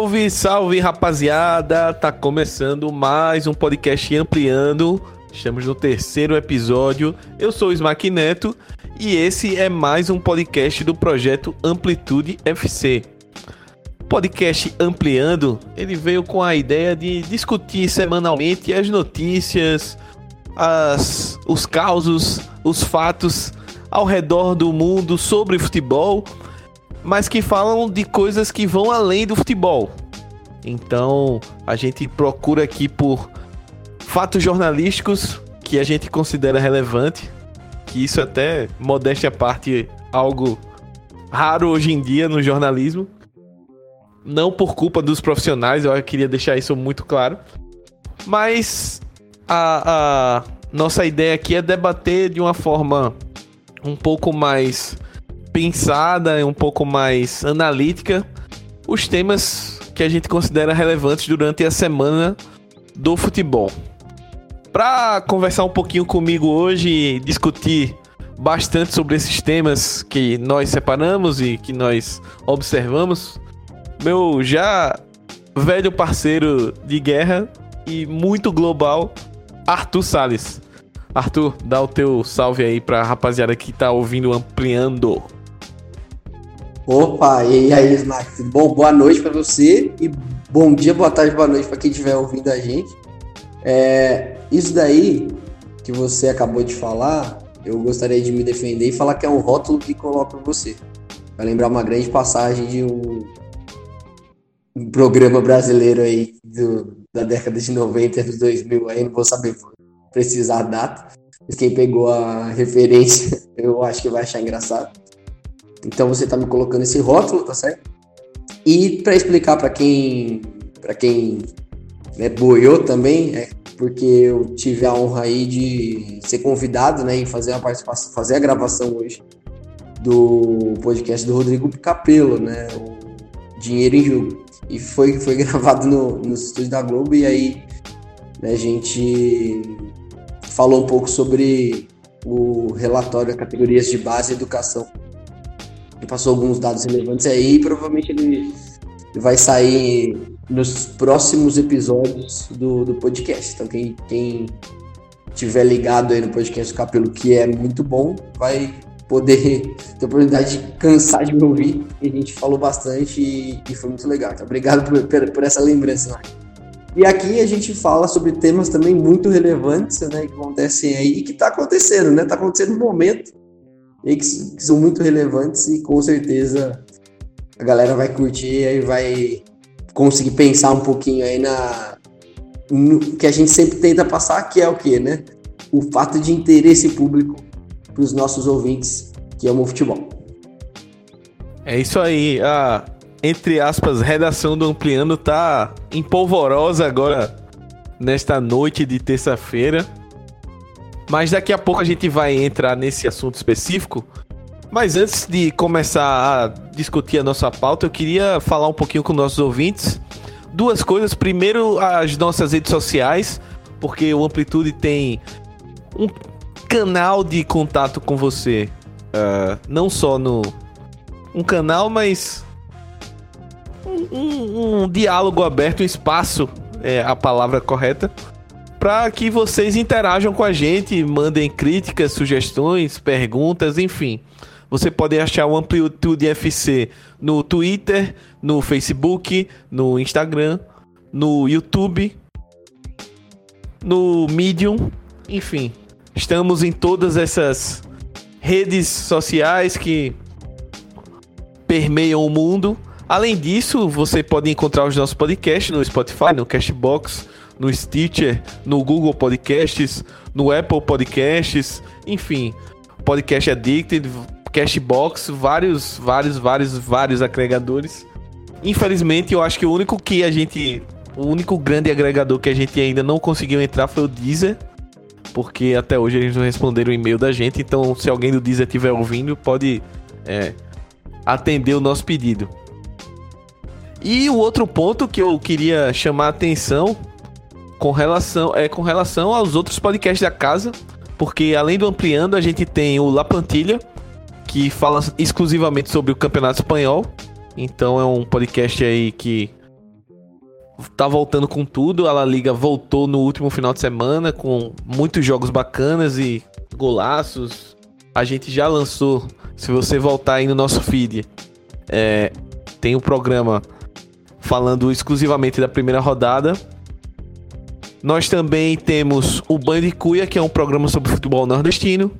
Salve, salve rapaziada! Tá começando mais um podcast Ampliando. Estamos no terceiro episódio. Eu sou o Smack Neto e esse é mais um podcast do projeto Amplitude FC. Podcast Ampliando, ele veio com a ideia de discutir semanalmente as notícias, as, os causos, os fatos ao redor do mundo sobre futebol mas que falam de coisas que vão além do futebol. Então, a gente procura aqui por fatos jornalísticos que a gente considera relevante, que isso até modéstia à parte algo raro hoje em dia no jornalismo. Não por culpa dos profissionais, eu queria deixar isso muito claro. Mas a, a nossa ideia aqui é debater de uma forma um pouco mais pensada, um pouco mais analítica, os temas que a gente considera relevantes durante a semana do futebol. Para conversar um pouquinho comigo hoje e discutir bastante sobre esses temas que nós separamos e que nós observamos, meu já velho parceiro de guerra e muito global, Arthur Sales. Arthur, dá o teu salve aí pra rapaziada que tá ouvindo ampliando. Opa, e aí, Smack? Bom, boa noite para você e bom dia, boa tarde, boa noite para quem estiver ouvindo a gente. É, isso daí que você acabou de falar, eu gostaria de me defender e falar que é um rótulo que coloca você. Vai lembrar uma grande passagem de um, um programa brasileiro aí do, da década de 90, dos 2000 aí, não vou saber precisar a data, mas quem pegou a referência eu acho que vai achar engraçado. Então você está me colocando esse rótulo, tá certo? E para explicar para quem para quem né, boiou também, é porque eu tive a honra aí de ser convidado, né, em fazer a participação, fazer a gravação hoje do podcast do Rodrigo Capello, né, o Dinheiro em Jogo. E foi foi gravado no, no estúdio da Globo e aí né, a gente falou um pouco sobre o relatório categorias de base e educação ele passou alguns dados relevantes aí e provavelmente ele, vai sair nos próximos episódios do, do podcast. Então quem, quem tiver ligado aí no podcast do Capelo, que é muito bom, vai poder ter a oportunidade de cansar de me ouvir. A gente falou bastante e, e foi muito legal. Então, obrigado por, por, por essa lembrança, Mark. E aqui a gente fala sobre temas também muito relevantes, né, que acontecem aí e que está acontecendo, né? Está acontecendo no momento e que, que, são muito relevantes e com certeza a galera vai curtir e vai conseguir pensar um pouquinho aí na no, que a gente sempre tenta passar, que é o que, né? O fato de interesse público para os nossos ouvintes que amam futebol. É isso aí. A, entre aspas, redação do Ampliando tá empolvorosa agora nesta noite de terça-feira. Mas daqui a pouco a gente vai entrar nesse assunto específico. Mas antes de começar a discutir a nossa pauta, eu queria falar um pouquinho com nossos ouvintes. Duas coisas. Primeiro, as nossas redes sociais, porque o Amplitude tem um canal de contato com você. Uh, não só no. Um canal, mas. Um, um, um diálogo aberto, um espaço é a palavra correta para que vocês interajam com a gente, mandem críticas, sugestões, perguntas, enfim. Você pode achar o Amplitude FC no Twitter, no Facebook, no Instagram, no YouTube, no Medium, enfim. Estamos em todas essas redes sociais que permeiam o mundo. Além disso, você pode encontrar os nossos podcasts no Spotify, no Cashbox, no Stitcher, no Google Podcasts, no Apple Podcasts, enfim, Podcast Addicted, Cashbox, vários, vários, vários, vários agregadores. Infelizmente, eu acho que o único que a gente, o único grande agregador que a gente ainda não conseguiu entrar foi o Deezer, porque até hoje eles não responderam o e-mail da gente. Então, se alguém do Deezer estiver ouvindo, pode é, atender o nosso pedido. E o outro ponto que eu queria chamar a atenção com relação, é, com relação aos outros podcasts da casa, porque além do Ampliando, a gente tem o La Plantilha, que fala exclusivamente sobre o Campeonato Espanhol. Então é um podcast aí que tá voltando com tudo. A La Liga voltou no último final de semana com muitos jogos bacanas e golaços. A gente já lançou, se você voltar aí no nosso feed, é, tem o um programa falando exclusivamente da primeira rodada. Nós também temos o Banho de Cuia, que é um programa sobre futebol nordestino.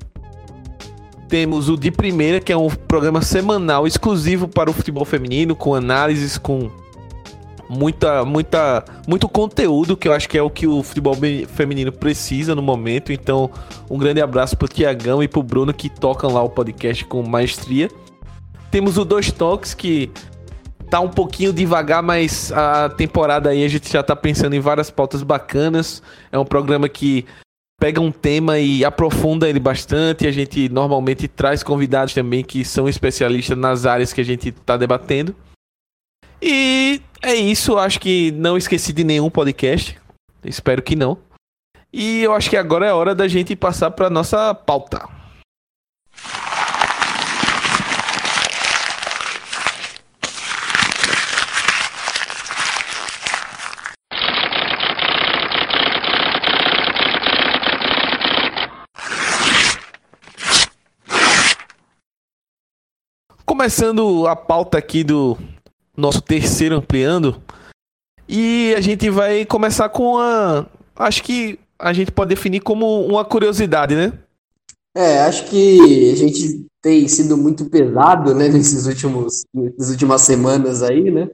Temos o De Primeira, que é um programa semanal exclusivo para o futebol feminino, com análises, com muita, muita, muito conteúdo, que eu acho que é o que o futebol feminino precisa no momento. Então, um grande abraço pro Tiagão e pro Bruno que tocam lá o podcast com maestria. Temos o Dois Toques, que tá um pouquinho devagar, mas a temporada aí a gente já tá pensando em várias pautas bacanas. É um programa que pega um tema e aprofunda ele bastante. A gente normalmente traz convidados também que são especialistas nas áreas que a gente tá debatendo. E é isso, acho que não esqueci de nenhum podcast. Espero que não. E eu acho que agora é hora da gente passar para nossa pauta. Começando a pauta aqui do nosso terceiro ampliando. E a gente vai começar com a. Acho que a gente pode definir como uma curiosidade, né? É, acho que a gente tem sido muito pesado, né, nesses últimos, nessas últimas semanas aí, né?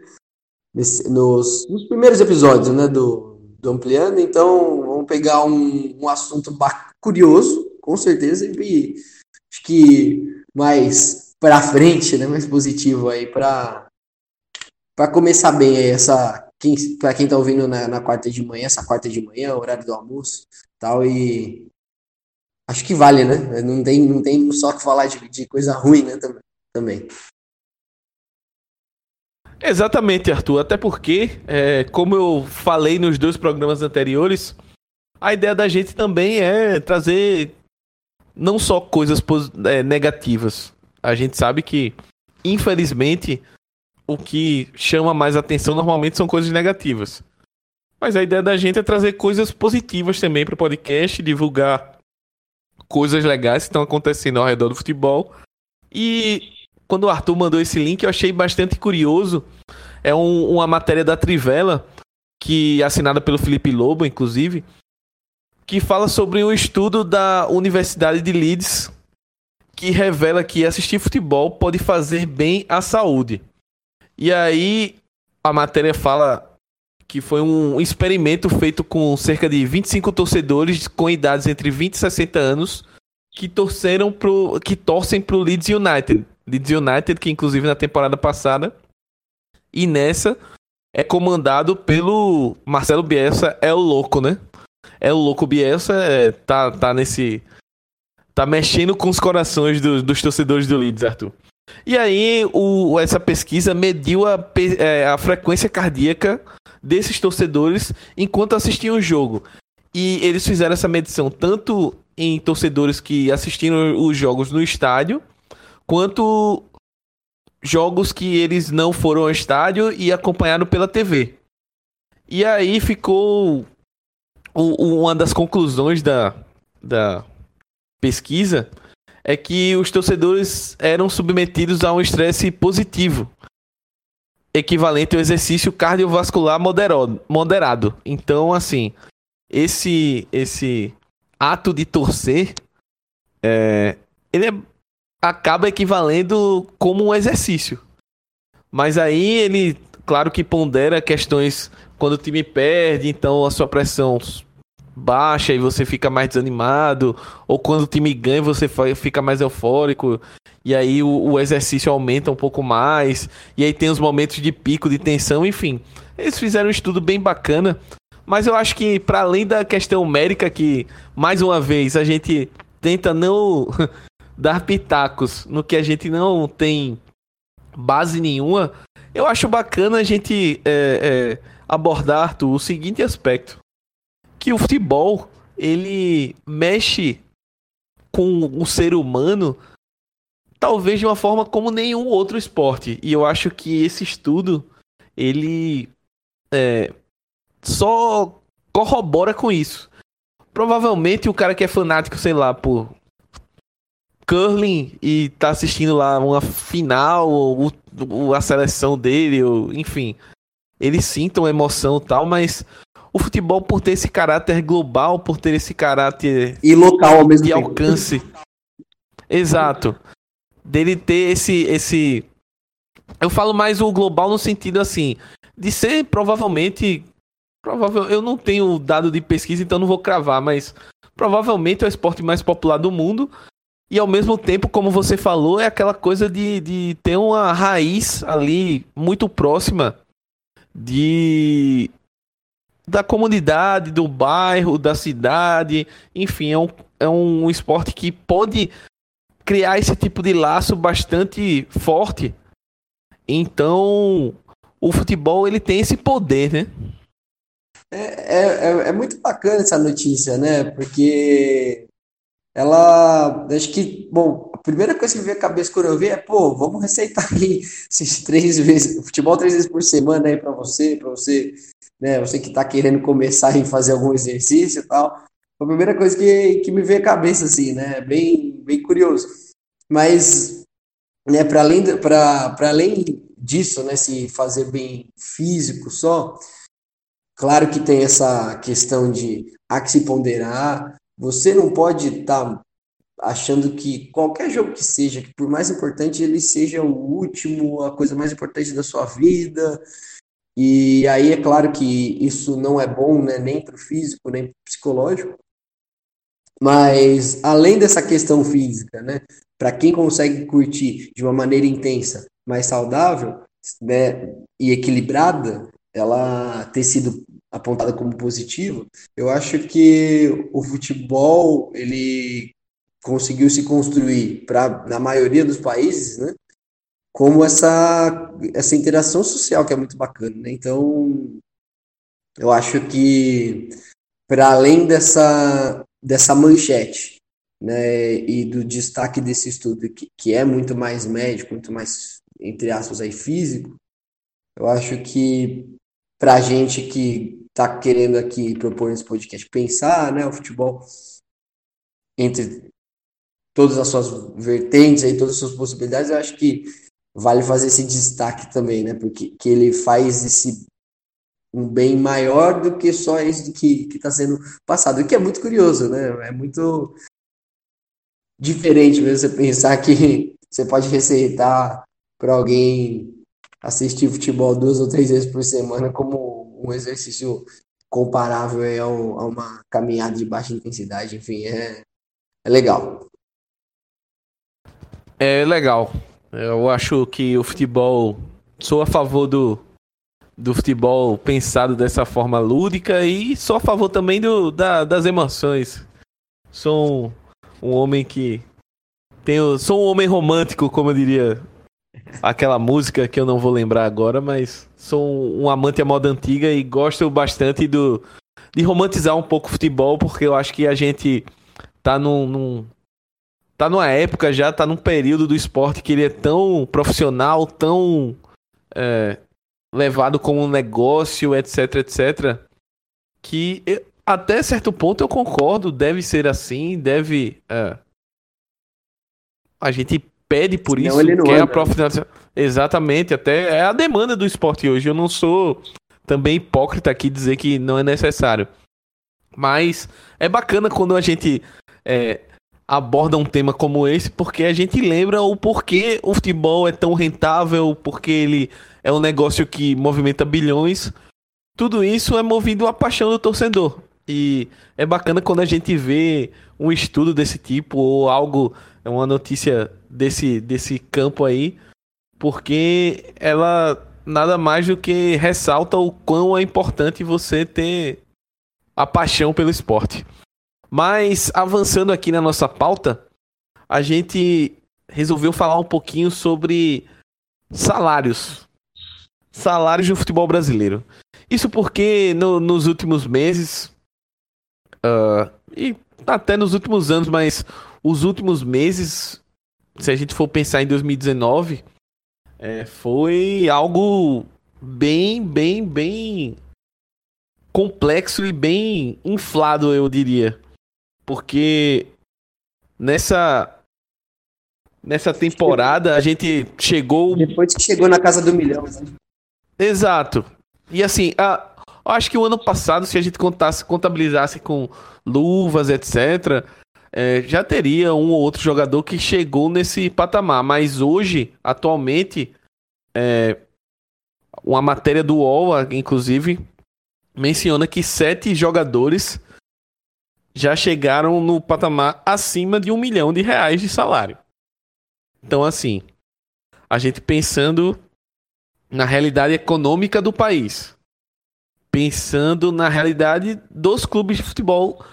Nesse, nos, nos primeiros episódios, né, do, do Ampliando. Então, vamos pegar um, um assunto curioso, com certeza, e acho que mais para frente, né, mais positivo aí para para começar bem aí essa quem, para quem tá ouvindo na, na, quarta de manhã, essa quarta de manhã, horário do almoço, tal e acho que vale, né? Não tem não tem só que falar de, de coisa ruim, né, também. Exatamente, Arthur. Até porque, é, como eu falei nos dois programas anteriores, a ideia da gente também é trazer não só coisas é, negativas. A gente sabe que, infelizmente, o que chama mais atenção normalmente são coisas negativas. Mas a ideia da gente é trazer coisas positivas também para o podcast, divulgar coisas legais que estão acontecendo ao redor do futebol. E quando o Arthur mandou esse link, eu achei bastante curioso. É um, uma matéria da Trivela, que é assinada pelo Felipe Lobo, inclusive, que fala sobre um estudo da Universidade de Leeds que revela que assistir futebol pode fazer bem à saúde. E aí a matéria fala que foi um experimento feito com cerca de 25 torcedores com idades entre 20 e 60 anos que torceram pro que torcem pro Leeds United. Leeds United que inclusive na temporada passada e nessa é comandado pelo Marcelo Bielsa, é o louco, né? É o louco Bielsa, é, tá tá nesse tá mexendo com os corações do, dos torcedores do Leeds, Arthur. E aí, o, essa pesquisa mediu a, é, a frequência cardíaca desses torcedores enquanto assistiam o jogo. E eles fizeram essa medição tanto em torcedores que assistiram os jogos no estádio, quanto jogos que eles não foram ao estádio e acompanharam pela TV. E aí ficou uma das conclusões da, da pesquisa é que os torcedores eram submetidos a um estresse positivo, equivalente ao exercício cardiovascular moderado. Então, assim, esse esse ato de torcer, é, ele é, acaba equivalendo como um exercício. Mas aí ele, claro que pondera questões quando o time perde, então a sua pressão baixa e você fica mais desanimado, ou quando o time ganha você fica mais eufórico, e aí o, o, exercício aumenta um pouco mais, e aí tem os momentos de pico, de tensão, enfim. Eles fizeram um estudo bem bacana, mas eu acho que para além da questão médica que, mais uma vez, a gente tenta não dar pitacos no que a gente não tem base nenhuma, eu acho bacana a gente é, é, abordar, Arthur, o seguinte aspecto que o futebol ele mexe com o ser humano talvez de uma forma como nenhum outro esporte. E eu acho que esse estudo ele é, só corrobora com isso. Provavelmente o cara que é fanático, sei lá, por curling e tá assistindo lá uma final, ou, ou a seleção dele, ou, enfim, eles sintam emoção e tal, mas o futebol, por ter esse caráter global, por ter esse caráter e local ao mesmo de tempo. alcance. Exato. Dele ter esse esse eu falo mais o global no sentido assim, de ser provavelmente provável, eu não tenho dado de pesquisa, então não vou cravar, mas provavelmente é o esporte mais popular do mundo. E ao mesmo tempo, como você falou, é aquela coisa de, de ter uma raiz ali muito próxima de da comunidade, do bairro, da cidade, enfim, é um, é um esporte que pode criar esse tipo de laço bastante forte. Então, o futebol ele tem esse poder, né? É, é, é muito bacana essa notícia, né? Porque ela, acho que, bom, a primeira coisa que me veio à cabeça quando eu vi é, pô, vamos receitar aí esses três vezes, futebol três vezes por semana aí para você, para você né? Você que está querendo começar a fazer algum exercício e tal. Foi a primeira coisa que, que me veio à cabeça, assim, né? Bem, bem curioso. Mas, né, para além, além disso, né, se fazer bem físico só, claro que tem essa questão de há que se ponderar. Você não pode estar tá achando que qualquer jogo que seja, que por mais importante ele seja o último, a coisa mais importante da sua vida, e aí é claro que isso não é bom, né, nem para o físico, nem para o psicológico. Mas além dessa questão física, né, para quem consegue curtir de uma maneira intensa, mais saudável, né, e equilibrada, ela ter sido apontada como positivo, eu acho que o futebol ele conseguiu se construir para na maioria dos países, né, como essa, essa interação social que é muito bacana, né? Então, eu acho que para além dessa, dessa manchete, né, e do destaque desse estudo, que, que é muito mais médico, muito mais, entre aspas, aí, físico, eu acho que para a gente que está querendo aqui propor nesse podcast pensar né, o futebol entre todas as suas vertentes, aí, todas as suas possibilidades, eu acho que vale fazer esse destaque também, né? Porque que ele faz esse um bem maior do que só isso que está sendo passado, o que é muito curioso, né? É muito diferente mesmo você pensar que você pode receitar para alguém assistir futebol duas ou três vezes por semana como um exercício comparável a uma caminhada de baixa intensidade, enfim, é, é legal. É legal. Eu acho que o futebol. Sou a favor do, do futebol pensado dessa forma lúdica e sou a favor também do, da, das emoções. Sou um, um homem que. Tenho, sou um homem romântico, como eu diria aquela música que eu não vou lembrar agora, mas sou um, amante à moda antiga e gosto bastante do, de romantizar um pouco o futebol, porque eu acho que a gente tá num, num, tá numa época já, tá num período do esporte que ele é tão profissional, tão é, levado como um negócio, etc, etc, que eu, até certo ponto eu concordo, deve ser assim, deve. É, a gente pede por isso, quer anda. a profissionalização. Exatamente, até é a demanda do esporte hoje. Eu não sou também hipócrita aqui dizer que não é necessário. Mas é bacana quando a gente é, aborda um tema como esse, porque a gente lembra o porquê o futebol é tão rentável, porque ele é um negócio que movimenta bilhões. Tudo isso é movido a paixão do torcedor. E é bacana quando a gente vê um estudo desse tipo ou algo, uma notícia desse, desse campo aí, porque ela nada mais do que ressalta o quão é importante você ter a paixão pelo esporte. Mas avançando aqui na nossa pauta, a gente resolveu falar um pouquinho sobre salários. Salários do futebol brasileiro. Isso porque no, nos últimos meses, uh, e até nos últimos anos, mas os últimos meses, se a gente for pensar em 2019, é, foi algo bem, bem, bem complexo e bem inflado, eu diria. Porque nessa nessa temporada a gente chegou depois que chegou na casa do milhão. Né? Exato. E assim, a, acho que o ano passado, se a gente contasse, contabilizasse com luvas, etc., é, já teria um ou outro jogador que chegou nesse patamar. Mas hoje, atualmente, é, uma matéria do UOL, inclusive, menciona que sete jogadores já chegaram no patamar acima de um milhão de reais de salário. Então, assim, a gente pensando na realidade econômica do país, pensando na realidade dos clubes de futebol.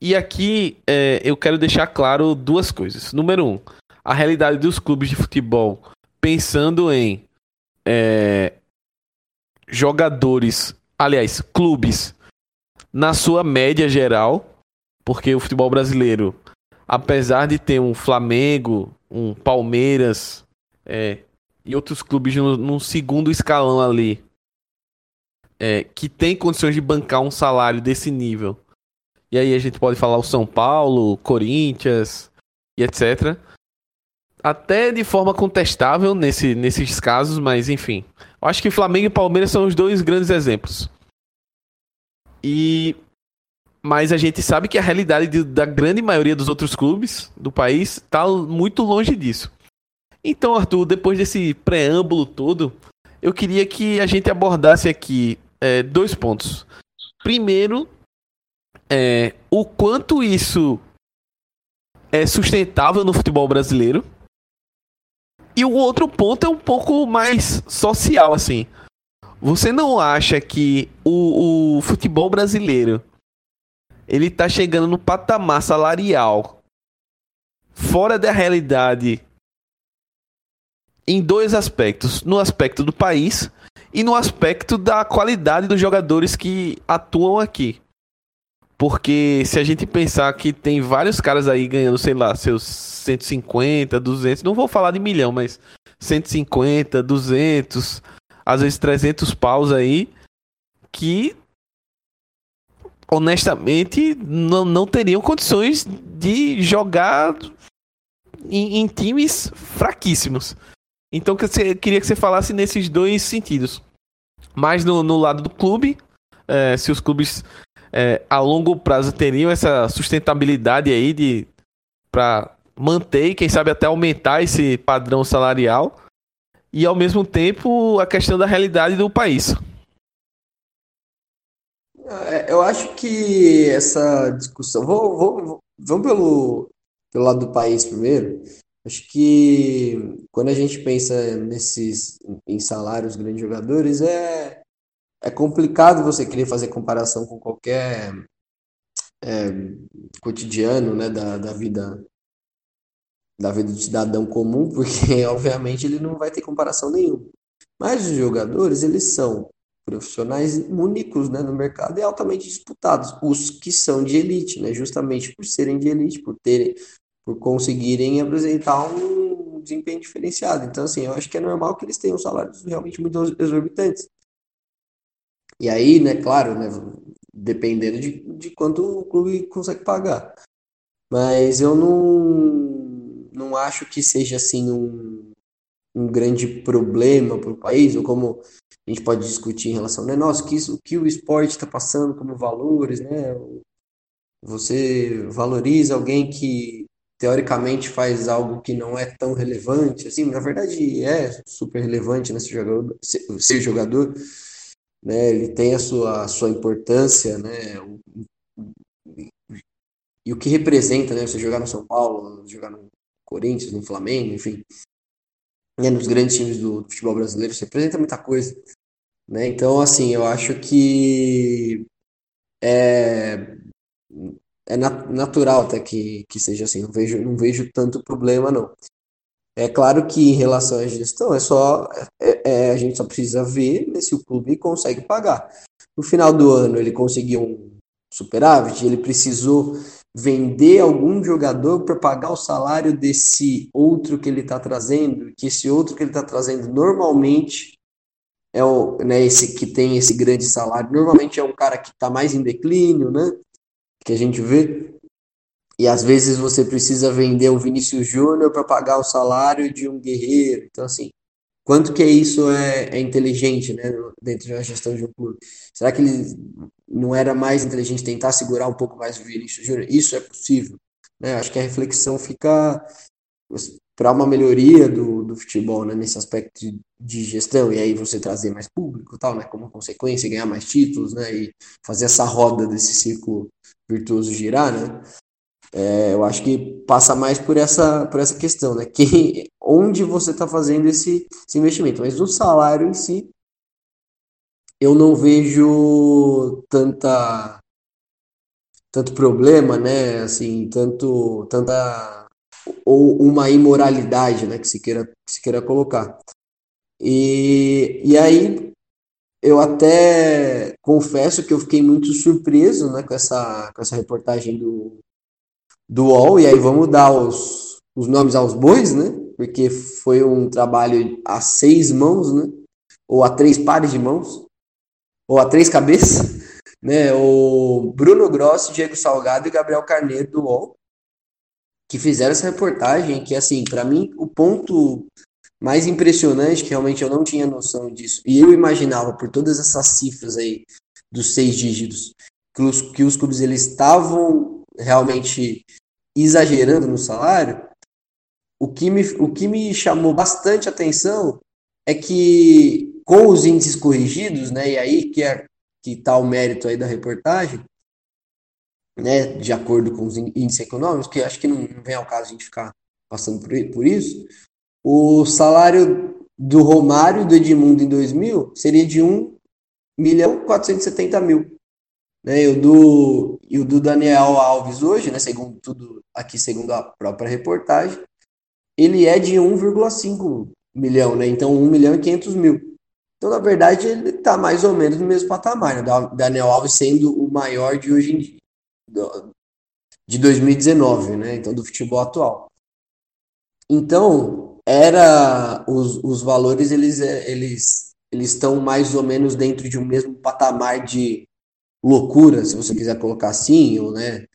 E aqui é, eu quero deixar claro duas coisas. Número um, a realidade dos clubes de futebol, pensando em é, jogadores, aliás, clubes, na sua média geral, porque o futebol brasileiro, apesar de ter um Flamengo, um Palmeiras é, e outros clubes no, num segundo escalão ali, é, que tem condições de bancar um salário desse nível. E aí a gente pode falar o São Paulo, Corinthians e etc. Até de forma contestável nesse, nesses casos, mas enfim. Eu acho que Flamengo e Palmeiras são os dois grandes exemplos. E mas a gente sabe que a realidade de, da grande maioria dos outros clubes do país está muito longe disso. Então, Arthur, depois desse preâmbulo todo, eu queria que a gente abordasse aqui é, dois pontos. Primeiro, é, o quanto isso é sustentável no futebol brasileiro. E o outro ponto é um pouco mais social, assim. Você não acha que o, o futebol brasileiro ele tá chegando no patamar salarial fora da realidade em dois aspectos, no aspecto do país e no aspecto da qualidade dos jogadores que atuam aqui. Porque se a gente pensar que tem vários caras aí ganhando, sei lá, seus 150, 200, não vou falar de milhão, mas 150, 200, às vezes 300 paus aí, que honestamente, não, não teriam condições de jogar em, em times fraquíssimos. Então, eu queria que você falasse nesses dois sentidos. Mais no, no lado do clube, é, se os clubes é, a longo prazo teriam essa sustentabilidade aí de para manter e quem sabe até aumentar esse padrão salarial e ao mesmo tempo a questão da realidade do país. É, eu acho que essa discussão. Vou, vou, vamos pelo, pelo lado do país primeiro. Acho que quando a gente pensa nesses em salários grandes jogadores, é, é complicado você querer fazer comparação com qualquer é, cotidiano né, da, da vida da vida do cidadão comum, porque obviamente ele não vai ter comparação nenhuma. Mas os jogadores, eles são profissionais únicos né, no mercado e altamente disputados, os que são de elite, né, justamente por serem de elite, por terem, por conseguirem apresentar um desempenho diferenciado. Então, assim, eu acho que é normal que eles tenham salários realmente muito exorbitantes. E aí, né, claro, né, dependendo de, de quanto o clube consegue pagar. Mas eu não, não acho que seja assim um, um grande problema para o país, ou como a gente pode discutir em relação, né? Nossa, que isso, o que o esporte está passando como valores, né? Você valoriza alguém que teoricamente faz algo que não é tão relevante, assim, na verdade é super relevante, né? Ser jogador, ser, jogador né? Ele tem a sua, a sua importância, né? E o que representa, né? Você jogar no São Paulo, jogar no Corinthians, no Flamengo, enfim, né, nos grandes times do, futebol brasileiro, isso representa muita coisa. Né? Então, assim, eu acho que é, é natural até que, que seja assim, não vejo, não vejo tanto problema, não. É claro que em relação à gestão, é só é, é, a gente só precisa ver né, se o clube consegue pagar. No final do ano ele conseguiu um superávit, ele precisou vender algum jogador para pagar o salário desse outro que ele está trazendo, que esse outro que ele está trazendo normalmente é o, né, esse que tem esse grande salário. Normalmente é um cara que está mais em declínio, né? Que a gente vê. E às vezes você precisa vender um Vinícius Júnior para pagar o salário de um guerreiro. Então, assim, quanto que isso é, é inteligente, né? Dentro da gestão de um clube. Será que ele não era mais inteligente tentar segurar um pouco mais o Vinícius Júnior? Isso é possível. Né? Acho que a reflexão fica para uma melhoria do, do futebol né, nesse aspecto de, de, gestão, e aí você trazer mais público tal, né, como consequência, ganhar mais títulos, né, e fazer essa roda desse ciclo virtuoso girar, né, é, eu acho que passa mais por essa, por essa questão, né, que, onde você está fazendo esse, esse investimento, mas o salário em si, eu não vejo tanta tanto problema, né, assim, tanto tanta ou uma imoralidade, né, que se queira, que se queira colocar. E, e aí eu até confesso que eu fiquei muito surpreso, né, com essa, com essa reportagem do, do UOL, e aí vamos dar os, os nomes aos bois, né, porque foi um trabalho a seis mãos, né, ou a três pares de mãos, ou a três cabeças, né, o Bruno Grossi, Diego Salgado e Gabriel Carneiro do UOL, que fizeram essa reportagem, que assim, para mim, o ponto mais impressionante, que realmente eu não tinha noção disso, e eu imaginava por todas essas cifras aí dos seis dígitos, que os, que os clubes eles estavam realmente exagerando no salário, o que, me, o que me chamou bastante atenção é que com os índices corrigidos, né, e aí que é que tá o mérito aí da reportagem, né, de acordo com os índices econômicos, que acho que não, vem ao caso a gente ficar passando por, por isso, o salário do Romário e do Edmundo em 2000 seria de 1 milhão 470 mil. Né, e, o do, e o do Daniel Alves hoje, né, segundo tudo aqui, segundo a própria reportagem, ele é de 1,5 milhão, né? Então 1 milhão e 500 mil. Então, na verdade, ele está mais ou menos no mesmo patamar, né? Daniel Alves sendo o maior de hoje em dia de 2019, né? Então, do futebol atual. Então, era os, os valores eles eles eles estão mais ou menos dentro de um mesmo patamar de loucura, se você quiser colocar assim, ou né?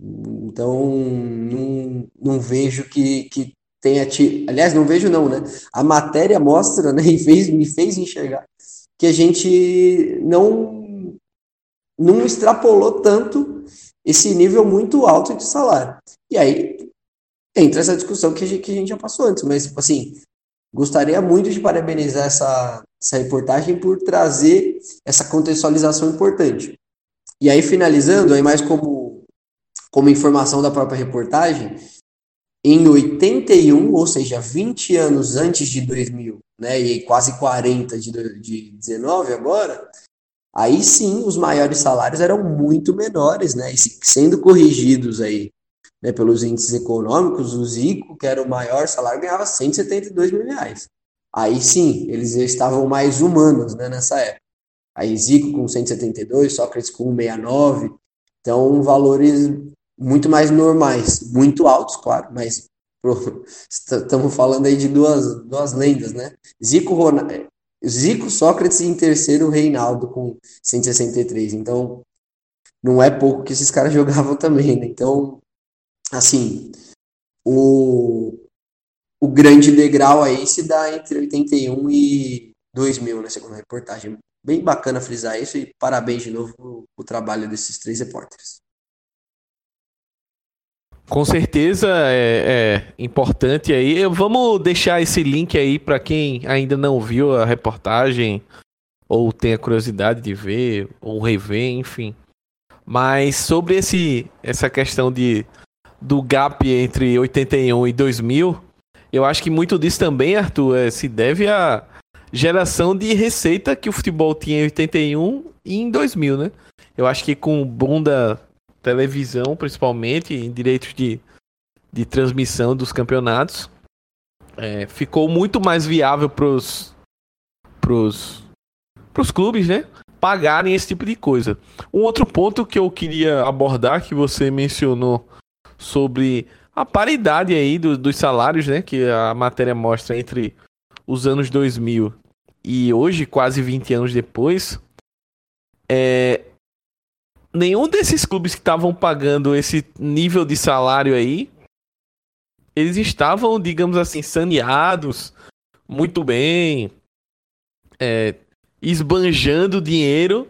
Então, não, não vejo que, que tenha tido. Aliás, não vejo, não, né? A matéria mostra, né? E fez, me fez enxergar que a gente não, não extrapolou tanto esse nível muito alto de salário. E aí entra essa discussão que a gente, que a gente já passou antes, mas, tipo assim, gostaria muito de parabenizar essa, essa reportagem por trazer essa contextualização importante. E aí, finalizando, aí mais como, como informação da própria reportagem, em 81, ou seja, 20 anos antes de 2000, né, e quase 40 de, de 19 agora, aí sim os maiores salários eram muito menores, né? E sendo corrigidos aí né, pelos índices econômicos, o Zico, que era o maior salário, ganhava 172 mil reais. Aí sim, eles estavam mais humanos né, nessa época. Aí Zico com 172, Sócrates com 169, então valores muito mais normais, muito altos, claro, mas estamos falando aí de duas, duas lendas, né? Zico, Zico, Sócrates e em terceiro Reinaldo com 163. Então, não é pouco que esses caras jogavam também, né? Então, assim, o, o grande degrau aí se dá entre 81 e 2000, né? Segundo a reportagem. Bem bacana frisar isso e parabéns de novo pro trabalho desses três repórteres. Com certeza é, é, importante aí. Vamos deixar esse link aí para quem ainda não viu a reportagem ou tem a curiosidade de ver ou rever, enfim. Mas sobre esse essa questão de do gap entre 81 e 2000, eu acho que muito disso também, Arthur, é, se deve à geração de receita que o futebol tinha em 81 e em 2000, né? Eu acho que com bunda televisão, principalmente, em direitos de, de transmissão dos campeonatos, é, ficou muito mais viável pros, pros, pros clubes, né? Pagarem esse tipo de coisa. Um outro ponto que eu queria abordar, que você mencionou sobre a paridade aí do, dos salários, né? Que a matéria mostra entre os anos 2000 e hoje, quase 20 anos depois, é, nenhum desses clubes que estavam pagando esse nível de salário aí, eles estavam, digamos assim, saneados, muito bem, é, esbanjando dinheiro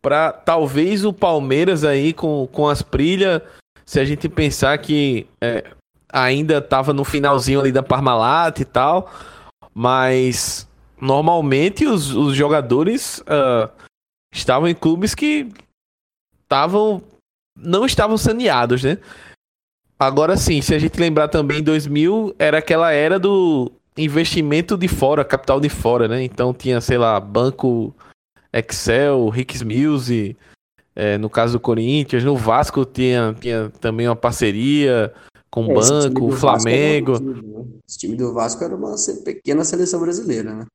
para talvez o Palmeiras aí com, com as prilhas, se a gente pensar que é, ainda estava no finalzinho ali da Parmalat e tal, mas normalmente os, os jogadores uh, estavam em clubes que estavam não estavam saneados, né? Agora sim, se a gente lembrar também, 2000 era aquela era do investimento de fora, capital de fora, né? Então tinha, sei lá, banco Excel, Ricks Mills, é, no caso do Corinthians, no Vasco tinha, tinha também uma parceria com o é, banco, o Flamengo. Time, né? Esse time do Vasco era uma pequena seleção brasileira, né?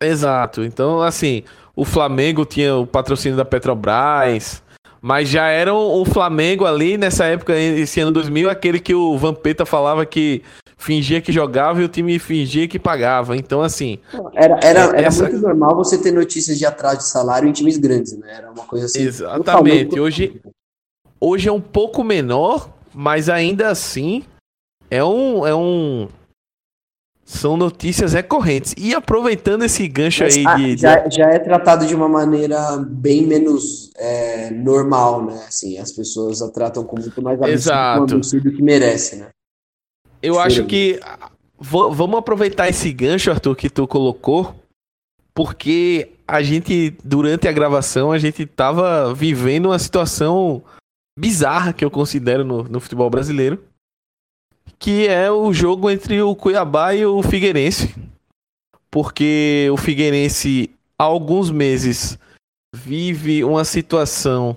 Exato. Então, assim, o Flamengo tinha o patrocínio da Petrobras, mas já era o Flamengo ali nessa época, esse ano 2000, aquele que o Vampeta falava que fingia que jogava e o time fingia que pagava. Então, assim. Era, era, era essa... muito normal você ter notícias de atraso de salário em times grandes, né? Era uma coisa assim. Exatamente. Hoje, hoje é um pouco menor, mas ainda assim é um. É um são notícias recorrentes. E aproveitando esse gancho Mas, aí ah, de, já, já, é tratado de uma maneira bem menos é, normal, né? Assim, as pessoas a tratam com muito mais absurdo, absurdo que merece, né? Eu acho que vamos aproveitar esse gancho, Arthur, que tu colocou, porque a gente, durante a gravação, a gente tava vivendo uma situação bizarra que eu considero no, no futebol brasileiro que é o jogo entre o Cuiabá e o Figueirense. Porque o Figueirense, há alguns meses, vive uma situação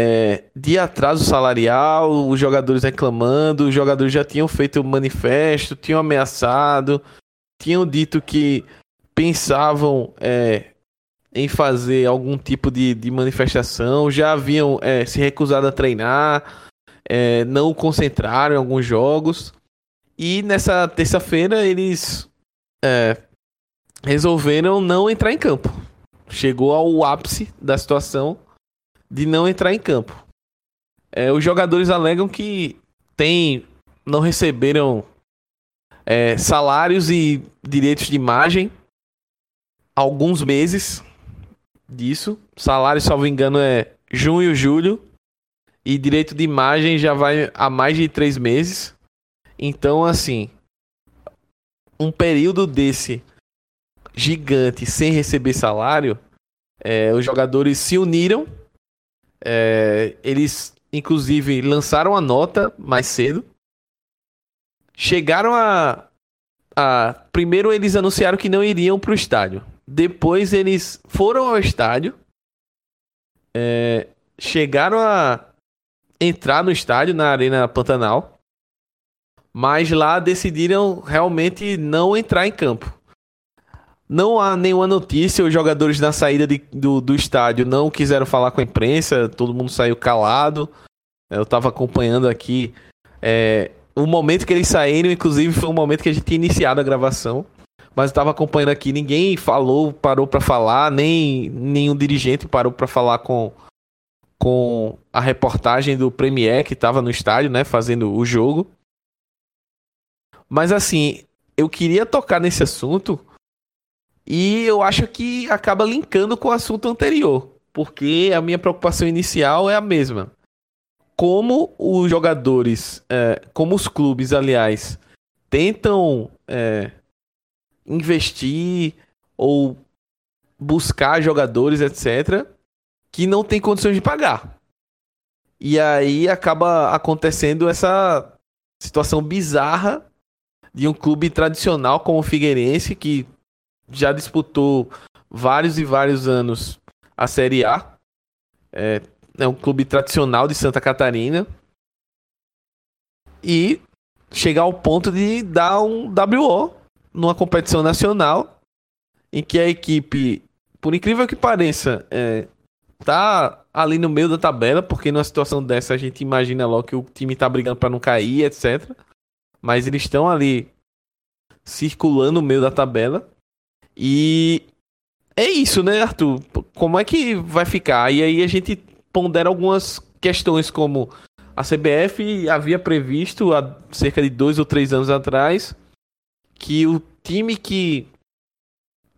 é, de atraso salarial, os jogadores reclamando, os jogadores já tinham feito o manifesto, tinham ameaçado, tinham dito que pensavam é, em fazer algum tipo de, de manifestação, já haviam é, se recusado a treinar é, não concentraram em alguns jogos. E nessa terça-feira eles é, resolveram não entrar em campo. Chegou ao ápice da situação de não entrar em campo. É, os jogadores alegam que tem, não receberam é, salários e direitos de imagem alguns meses disso. Salário, salvo engano, é junho, julho. E direito de imagem já vai há mais de três meses. Então, assim, um período desse gigante sem receber salário, é, os jogadores se uniram. É, eles, inclusive, lançaram a nota mais cedo. Chegaram a, a. Primeiro, eles anunciaram que não iriam para o estádio. Depois, eles foram ao estádio. É, chegaram a entrar no estádio, na Arena Pantanal. Mas lá decidiram realmente não entrar em campo. Não há nenhuma notícia, os jogadores na saída de, do, do estádio não quiseram falar com a imprensa, todo mundo saiu calado. Eu estava acompanhando aqui. É, o momento que eles saíram, inclusive, foi o momento que a gente tinha iniciado a gravação. Mas eu estava acompanhando aqui, ninguém falou, parou para falar, nem nenhum dirigente parou para falar com, com a reportagem do Premier que estava no estádio, né, fazendo o jogo. Mas assim, eu queria tocar nesse assunto e eu acho que acaba linkando com o assunto anterior, porque a minha preocupação inicial é a mesma. Como os jogadores, é, como os clubes, aliás, tentam é, investir ou buscar jogadores, etc que não tem condições de pagar. E aí acaba acontecendo essa situação bizarra de um clube tradicional como o Figueirense, que já disputou vários e vários anos a Série A. É, é um clube tradicional de Santa Catarina. E chegar ao ponto de dar um WO numa competição nacional em que a equipe, por incrível que pareça, é, tá ali no meio da tabela, porque numa situação dessa a gente imagina logo que o time tá brigando para não cair, etc. Mas eles estão ali circulando no meio da tabela. E é isso, né, Arthur? Como é que vai ficar? E aí a gente pondera algumas questões como a CBF havia previsto há cerca de dois ou três anos atrás que o time que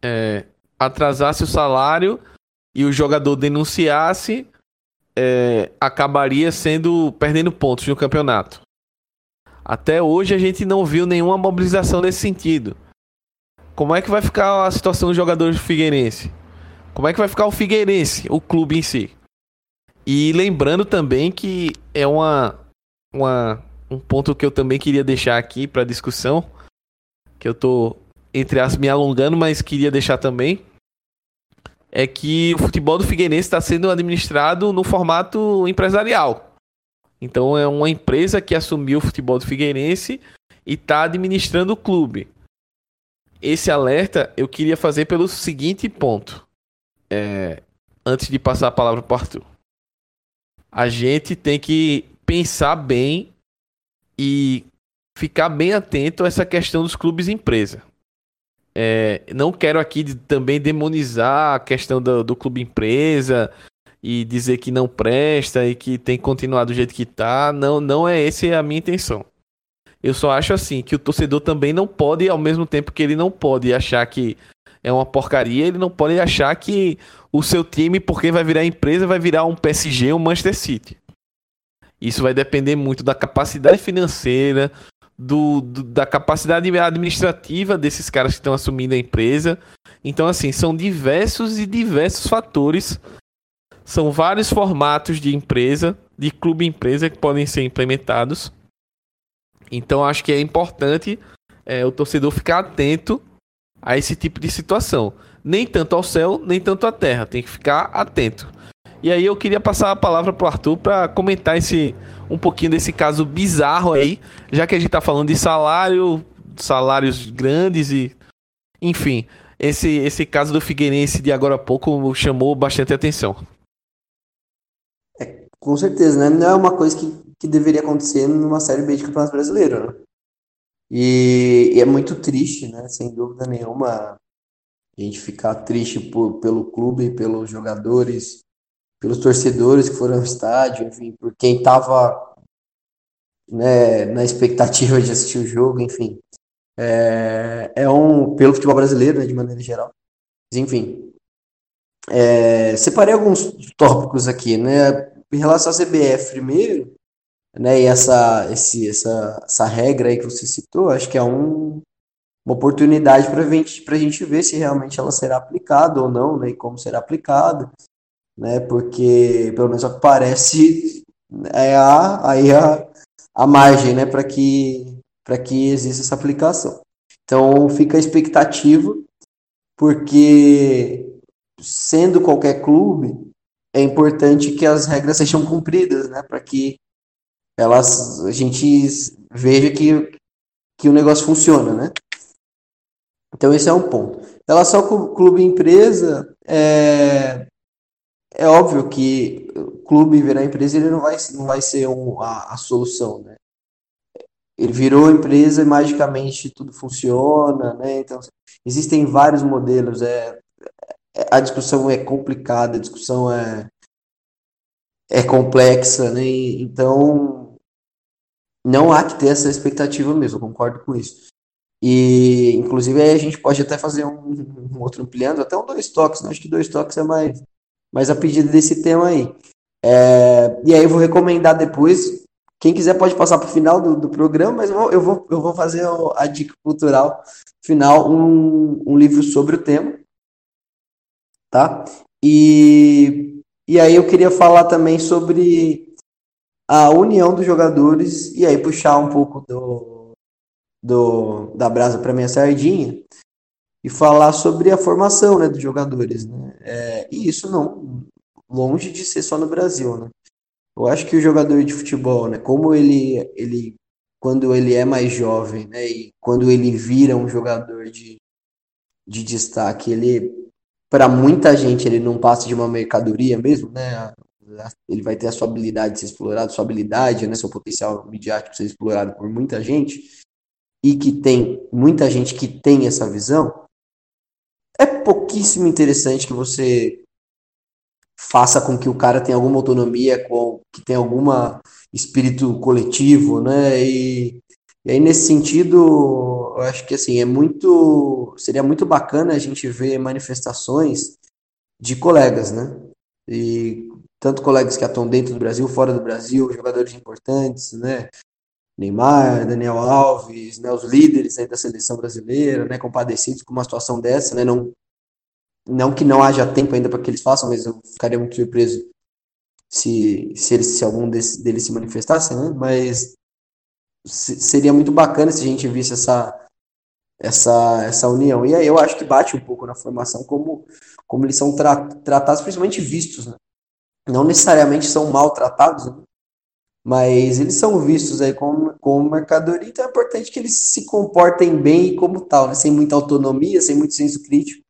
é, atrasasse o salário e o jogador denunciasse é, acabaria sendo perdendo pontos no campeonato. Até hoje a gente não viu nenhuma mobilização nesse sentido. Como é que vai ficar a situação dos jogadores do Figueirense? Como é que vai ficar o Figueirense, o clube em si? E lembrando também que é uma, uma um ponto que eu também queria deixar aqui para discussão, que eu tô entre as me alongando, mas queria deixar também é que o futebol do Figueirense está sendo administrado no formato empresarial. Então é uma empresa que assumiu o futebol do Figueirense e está administrando o clube. Esse alerta eu queria fazer pelo seguinte ponto. É, antes de passar a palavra para o Arthur. A gente tem que pensar bem e ficar bem atento a essa questão dos clubes empresa. É, não quero aqui também demonizar a questão do, do, clube empresa e dizer que não presta e que tem que continuar do jeito que tá. Não, não é essa a minha intenção. Eu só acho assim que o torcedor também não pode, ao mesmo tempo que ele não pode achar que é uma porcaria, ele não pode achar que o seu time, porque vai virar empresa, vai virar um PSG um Manchester City. Isso vai depender muito da capacidade financeira, do, do, da capacidade administrativa desses caras que estão assumindo a empresa. Então, assim, são diversos e diversos fatores. São vários formatos de empresa, de clube empresa que podem ser implementados. Então, acho que é importante é, o torcedor ficar atento a esse tipo de situação. Nem tanto ao céu, nem tanto à terra. Tem que ficar atento. E aí eu queria passar a palavra para o Arthur para comentar esse um pouquinho desse caso bizarro aí, já que a gente está falando de salário, salários grandes e enfim, esse esse caso do Figueirense de agora a pouco chamou bastante atenção. É, com certeza, né? Não é uma coisa que, que deveria acontecer numa série B de campeonato brasileiro, né? E, e, é muito triste, né? Sem dúvida nenhuma, a gente ficar triste por, pelo clube, pelos jogadores, pelos torcedores que foram ao estádio, enfim, por quem estava né, na expectativa de assistir o jogo, enfim. É, é um, pelo futebol brasileiro, né, de maneira geral. Mas, enfim. É, separei alguns tópicos aqui, né? Em relação à CBF primeiro, né, e essa, esse, essa, essa regra aí que você citou, acho que é um, uma oportunidade para gente, a gente ver se realmente ela será aplicada ou não, né, e como será aplicada né? Porque pelo menos parece é a, aí a, a margem, né? Para que para que exista essa aplicação. Então fica a expectativa, porque sendo qualquer clube é importante que as regras sejam cumpridas, né? Para que elas a gente veja que que o negócio funciona, né? Então esse é um ponto. Em relação ao clube empresa, é, é óbvio que o clube virar empresa ele não vai, não vai ser um, a, a solução, né? Ele virou empresa e magicamente tudo funciona, né? Então, existem vários modelos. É, é, a discussão é complicada, a discussão é, é complexa, né? Então, não há que ter essa expectativa mesmo, eu concordo com isso. E, inclusive, aí a gente pode até fazer um, um outro ampliando, até um dois toques, né? Acho que dois toques é mais, mas a pedido desse tema aí. É, e aí eu vou recomendar depois. Quem quiser pode passar para o final do, do programa, mas eu vou, eu vou, eu vou fazer a dica cultural final, um, um livro sobre o tema. Tá? E, e aí eu queria falar também sobre a união dos jogadores e aí puxar um pouco do, do da brasa para minha sardinha e falar sobre a formação né, dos jogadores. Né? É, e isso não, longe de ser só no Brasil. Né? Eu acho que o jogador de futebol, né, como ele, ele quando ele é mais jovem né, e quando ele vira um jogador de, de destaque, ele para muita gente ele não passa de uma mercadoria mesmo, né? Ele vai ter a sua habilidade de ser explorado, sua habilidade, né, seu potencial midiático ser explorado por muita gente e que tem muita gente que tem essa visão é pouquíssimo interessante que você faça com que o cara tenha alguma autonomia, com, que tenha algum espírito coletivo, né? E, e aí, nesse sentido, eu acho que assim, é muito. Seria muito bacana a gente ver manifestações de colegas, né? E tanto colegas que atuam dentro do Brasil, fora do Brasil, jogadores importantes, né? Neymar, Daniel Alves, né, os líderes da seleção brasileira, né, compadecidos com uma situação dessa, né, não, não que não haja tempo ainda para que eles façam, mas eu ficaria muito surpreso se, se, eles, se algum desse, deles se manifestasse, né, mas seria muito bacana se a gente visse essa, essa, essa união. E aí eu acho que bate um pouco na formação como, como eles são tra tratados, principalmente vistos, né? Não necessariamente são maltratados, né? mas eles são vistos aí como, como mercadoria, então é importante que eles se comportem bem como tal, né? sem muita autonomia, sem muito senso crítico.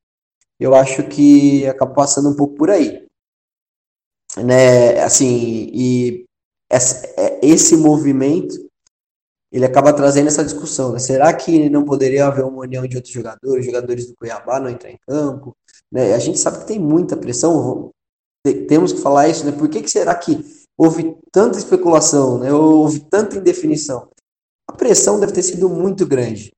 Eu acho que acaba passando um pouco por aí. Né? Assim, e essa, é, esse movimento ele acaba trazendo essa discussão. Né? Será que não poderia haver uma união de outros jogadores, jogadores do Cuiabá não entrar em campo? Né? A gente sabe que tem muita pressão, temos que falar isso, né? Por que, que será que houve tanta especulação, né? houve tanta indefinição? A pressão deve ter sido muito grande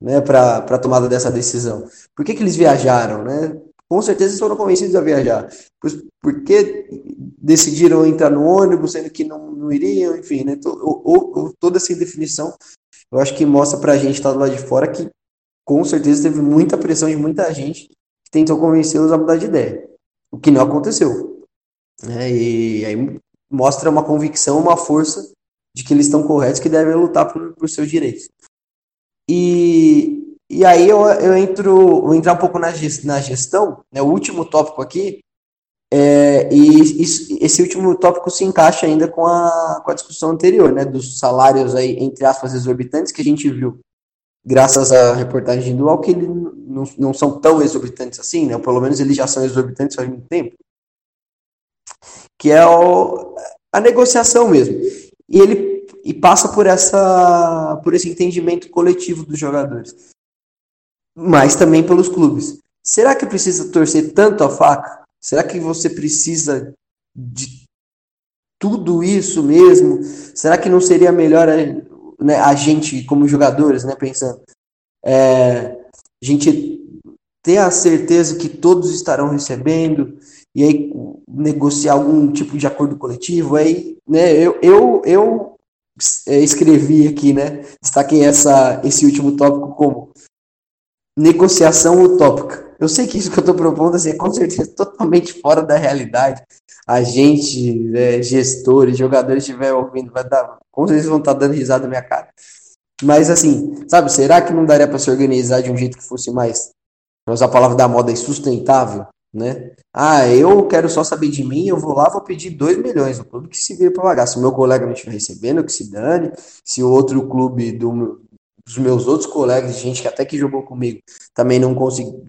né, para a tomada dessa decisão. Por que, que eles viajaram? Né? Com certeza eles foram convencidos a viajar. Por, por que decidiram entrar no ônibus, sendo que não, não iriam, enfim, né? ou, toda essa indefinição, eu acho que mostra para a gente, tá do lado de fora, que com certeza teve muita pressão de muita gente que tentou convencê-los a mudar de ideia. O que não aconteceu. Né? E aí mostra uma convicção, uma força de que eles estão corretos, que devem lutar por, por seus direitos. E, e aí eu, eu entro, vou entrar um pouco na, na gestão, né? o último tópico aqui, é, e isso, esse último tópico se encaixa ainda com a, com a discussão anterior, né, dos salários aí, entre aspas, exorbitantes, que a gente viu, graças à reportagem do que eles não, não são tão exorbitantes assim, né, ou pelo menos eles já são exorbitantes há muito tempo, que é o, a negociação mesmo. E ele e passa por essa por esse entendimento coletivo dos jogadores, mas também pelos clubes. Será que precisa torcer tanto a faca? Será que você precisa de tudo isso mesmo? Será que não seria melhor né, a gente, como jogadores, né, pensando, é, a gente ter a certeza que todos estarão recebendo e aí negociar algum tipo de acordo coletivo? Aí, né, eu, eu, eu é, escrevi aqui, né, destaquei essa, esse último tópico como negociação utópica. Eu sei que isso que eu estou propondo assim, é com certeza totalmente fora da realidade. A gente, é, gestores, jogadores estiver ouvindo, vai dar, com certeza vão estar tá dando risada na minha cara. Mas assim, sabe, será que não daria para se organizar de um jeito que fosse mais, para usar a palavra da moda, sustentável, né? Ah, eu quero só saber de mim, eu vou lá, vou pedir 2 milhões, o clube que se vira para pagar. Se o meu colega não estiver recebendo, que se dane. Se o outro clube do, dos meus outros colegas, gente que até que jogou comigo, também não conseguiu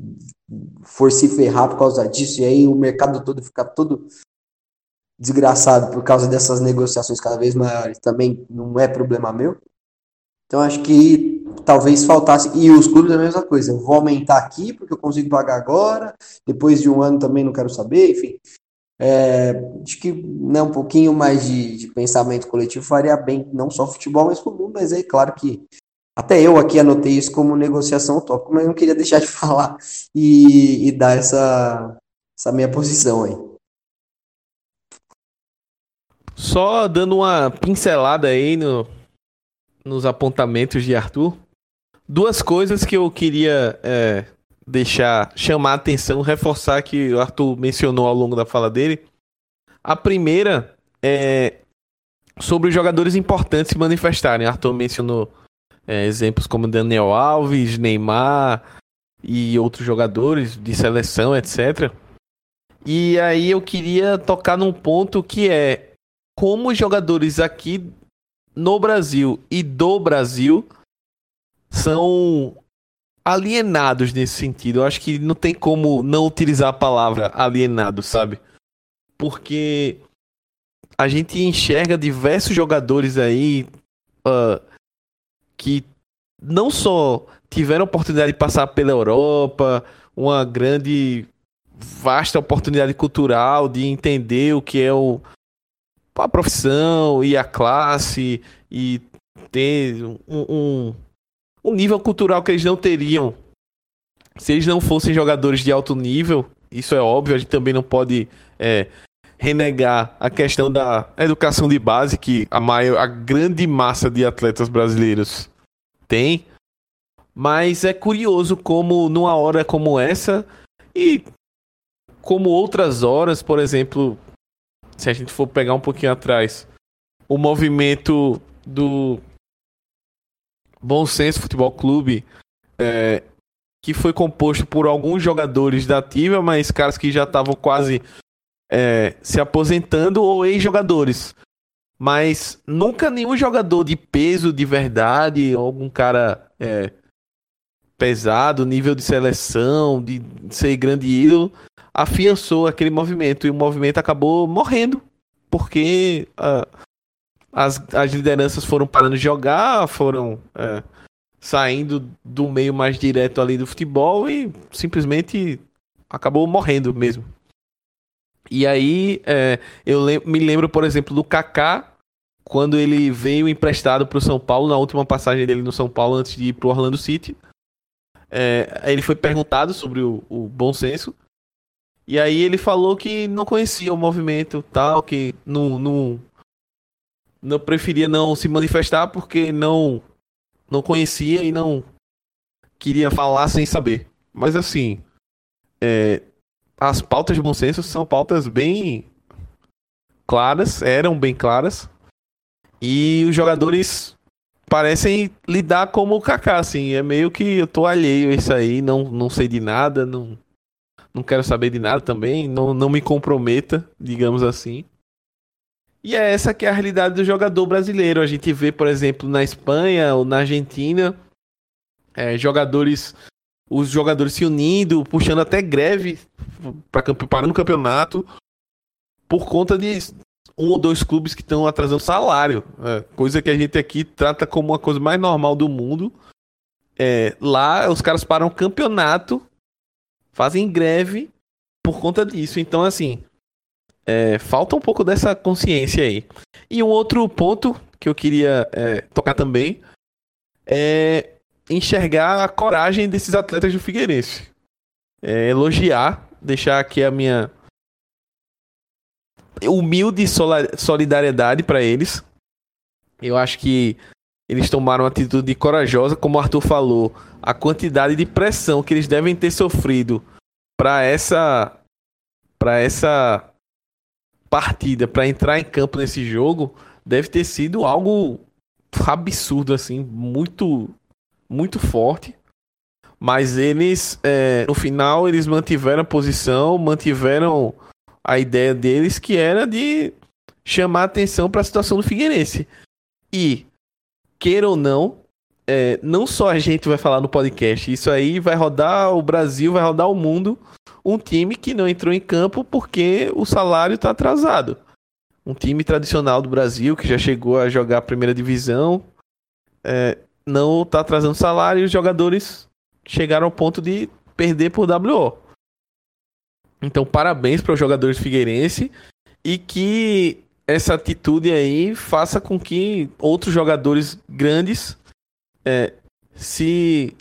for se ferrar por causa disso, e aí o mercado todo fica todo desgraçado por causa dessas negociações cada vez maiores, também não é problema meu. Então acho que talvez faltasse, e os clubes é a mesma coisa, eu vou aumentar aqui porque eu consigo pagar agora, depois de um ano também não quero saber, enfim. É, acho que né, um pouquinho mais de, de pensamento coletivo faria bem, não só futebol, mas para o mundo, mas é claro que até eu aqui anotei isso como negociação utópica, mas não queria deixar de falar e, e dar essa, essa minha posição aí. Só dando uma pincelada aí no, nos apontamentos de Arthur. Duas coisas que eu queria é, deixar, chamar a atenção, reforçar que o Arthur mencionou ao longo da fala dele. A primeira é sobre os jogadores importantes se manifestarem. Arthur mencionou é, exemplos como Daniel Alves, Neymar e outros jogadores de seleção, etc. E aí eu queria tocar num ponto que é como os jogadores aqui no Brasil e do Brasil são alienados nesse sentido. Eu acho que não tem como não utilizar a palavra alienado, sabe? Porque a gente enxerga diversos jogadores aí uh, que não só tiveram oportunidade de passar pela Europa uma grande, vasta oportunidade cultural de entender o que é o, a profissão e a classe e ter um, um, um nível cultural que eles não teriam se eles não fossem jogadores de alto nível. Isso é óbvio, a gente também não pode é, renegar a questão da educação de base que a, maior, a grande massa de atletas brasileiros tem. Mas é curioso como numa hora como essa e como outras horas, por exemplo, se a gente for pegar um pouquinho atrás, o movimento do Bom Senso Futebol Clube, é, que foi composto por alguns jogadores da ativa, mas caras que já estavam quase é, se aposentando ou ex-jogadores. Mas nunca nenhum jogador de peso de verdade, algum cara é, pesado, nível de seleção, de ser grande ídolo, afiançou aquele movimento e o movimento acabou morrendo porque uh, as, as lideranças foram parando de jogar, foram uh, saindo do meio mais direto ali do futebol e simplesmente acabou morrendo mesmo. E aí uh, eu lem me lembro, por exemplo, do Kaká quando ele veio emprestado para o São Paulo na última passagem dele no São Paulo antes de ir para o Orlando City. É, ele foi perguntado sobre o, o bom senso e aí ele falou que não conhecia o movimento tal, que não, não, não preferia não se manifestar porque não, não conhecia e não queria falar sem saber. Mas assim, é, as pautas de bom senso são pautas bem claras, eram bem claras. E os jogadores parecem lidar como o Kaká, assim. É meio que eu tô alheio a isso aí, não, não sei de nada, não não quero saber de nada também, não, não me comprometa, digamos assim. E é essa que é a realidade do jogador brasileiro. A gente vê, por exemplo, na Espanha ou na Argentina, é, jogadores, os jogadores se unindo, puxando até greve para parando o campeonato por conta de um ou dois clubes que estão atrasando salário, é, coisa que a gente aqui trata como uma coisa mais normal do mundo. É, lá os caras param o campeonato fazem greve por conta disso. Então, assim, é, falta um pouco dessa consciência aí. E um outro ponto que eu queria é, tocar também é enxergar a coragem desses atletas do Figueirense. É, elogiar, deixar aqui a minha humilde solidariedade para eles. Eu acho que eles tomaram uma atitude corajosa, como o Arthur falou, a quantidade de pressão que eles devem ter sofrido para essa para essa partida, para entrar em campo nesse jogo, deve ter sido algo absurdo assim, muito muito forte. Mas eles, é, no final, eles mantiveram a posição, mantiveram a ideia deles, que era de chamar atenção para a situação do Figueirense. E queira ou não, é, não só a gente vai falar no podcast, isso aí vai rodar o Brasil, vai rodar o mundo. Um time que não entrou em campo porque o salário está atrasado. Um time tradicional do Brasil que já chegou a jogar a primeira divisão é, não está atrasando salário e os jogadores chegaram ao ponto de perder por WO. Então, parabéns para os jogadores Figueirense e que essa atitude aí faça com que outros jogadores grandes é, se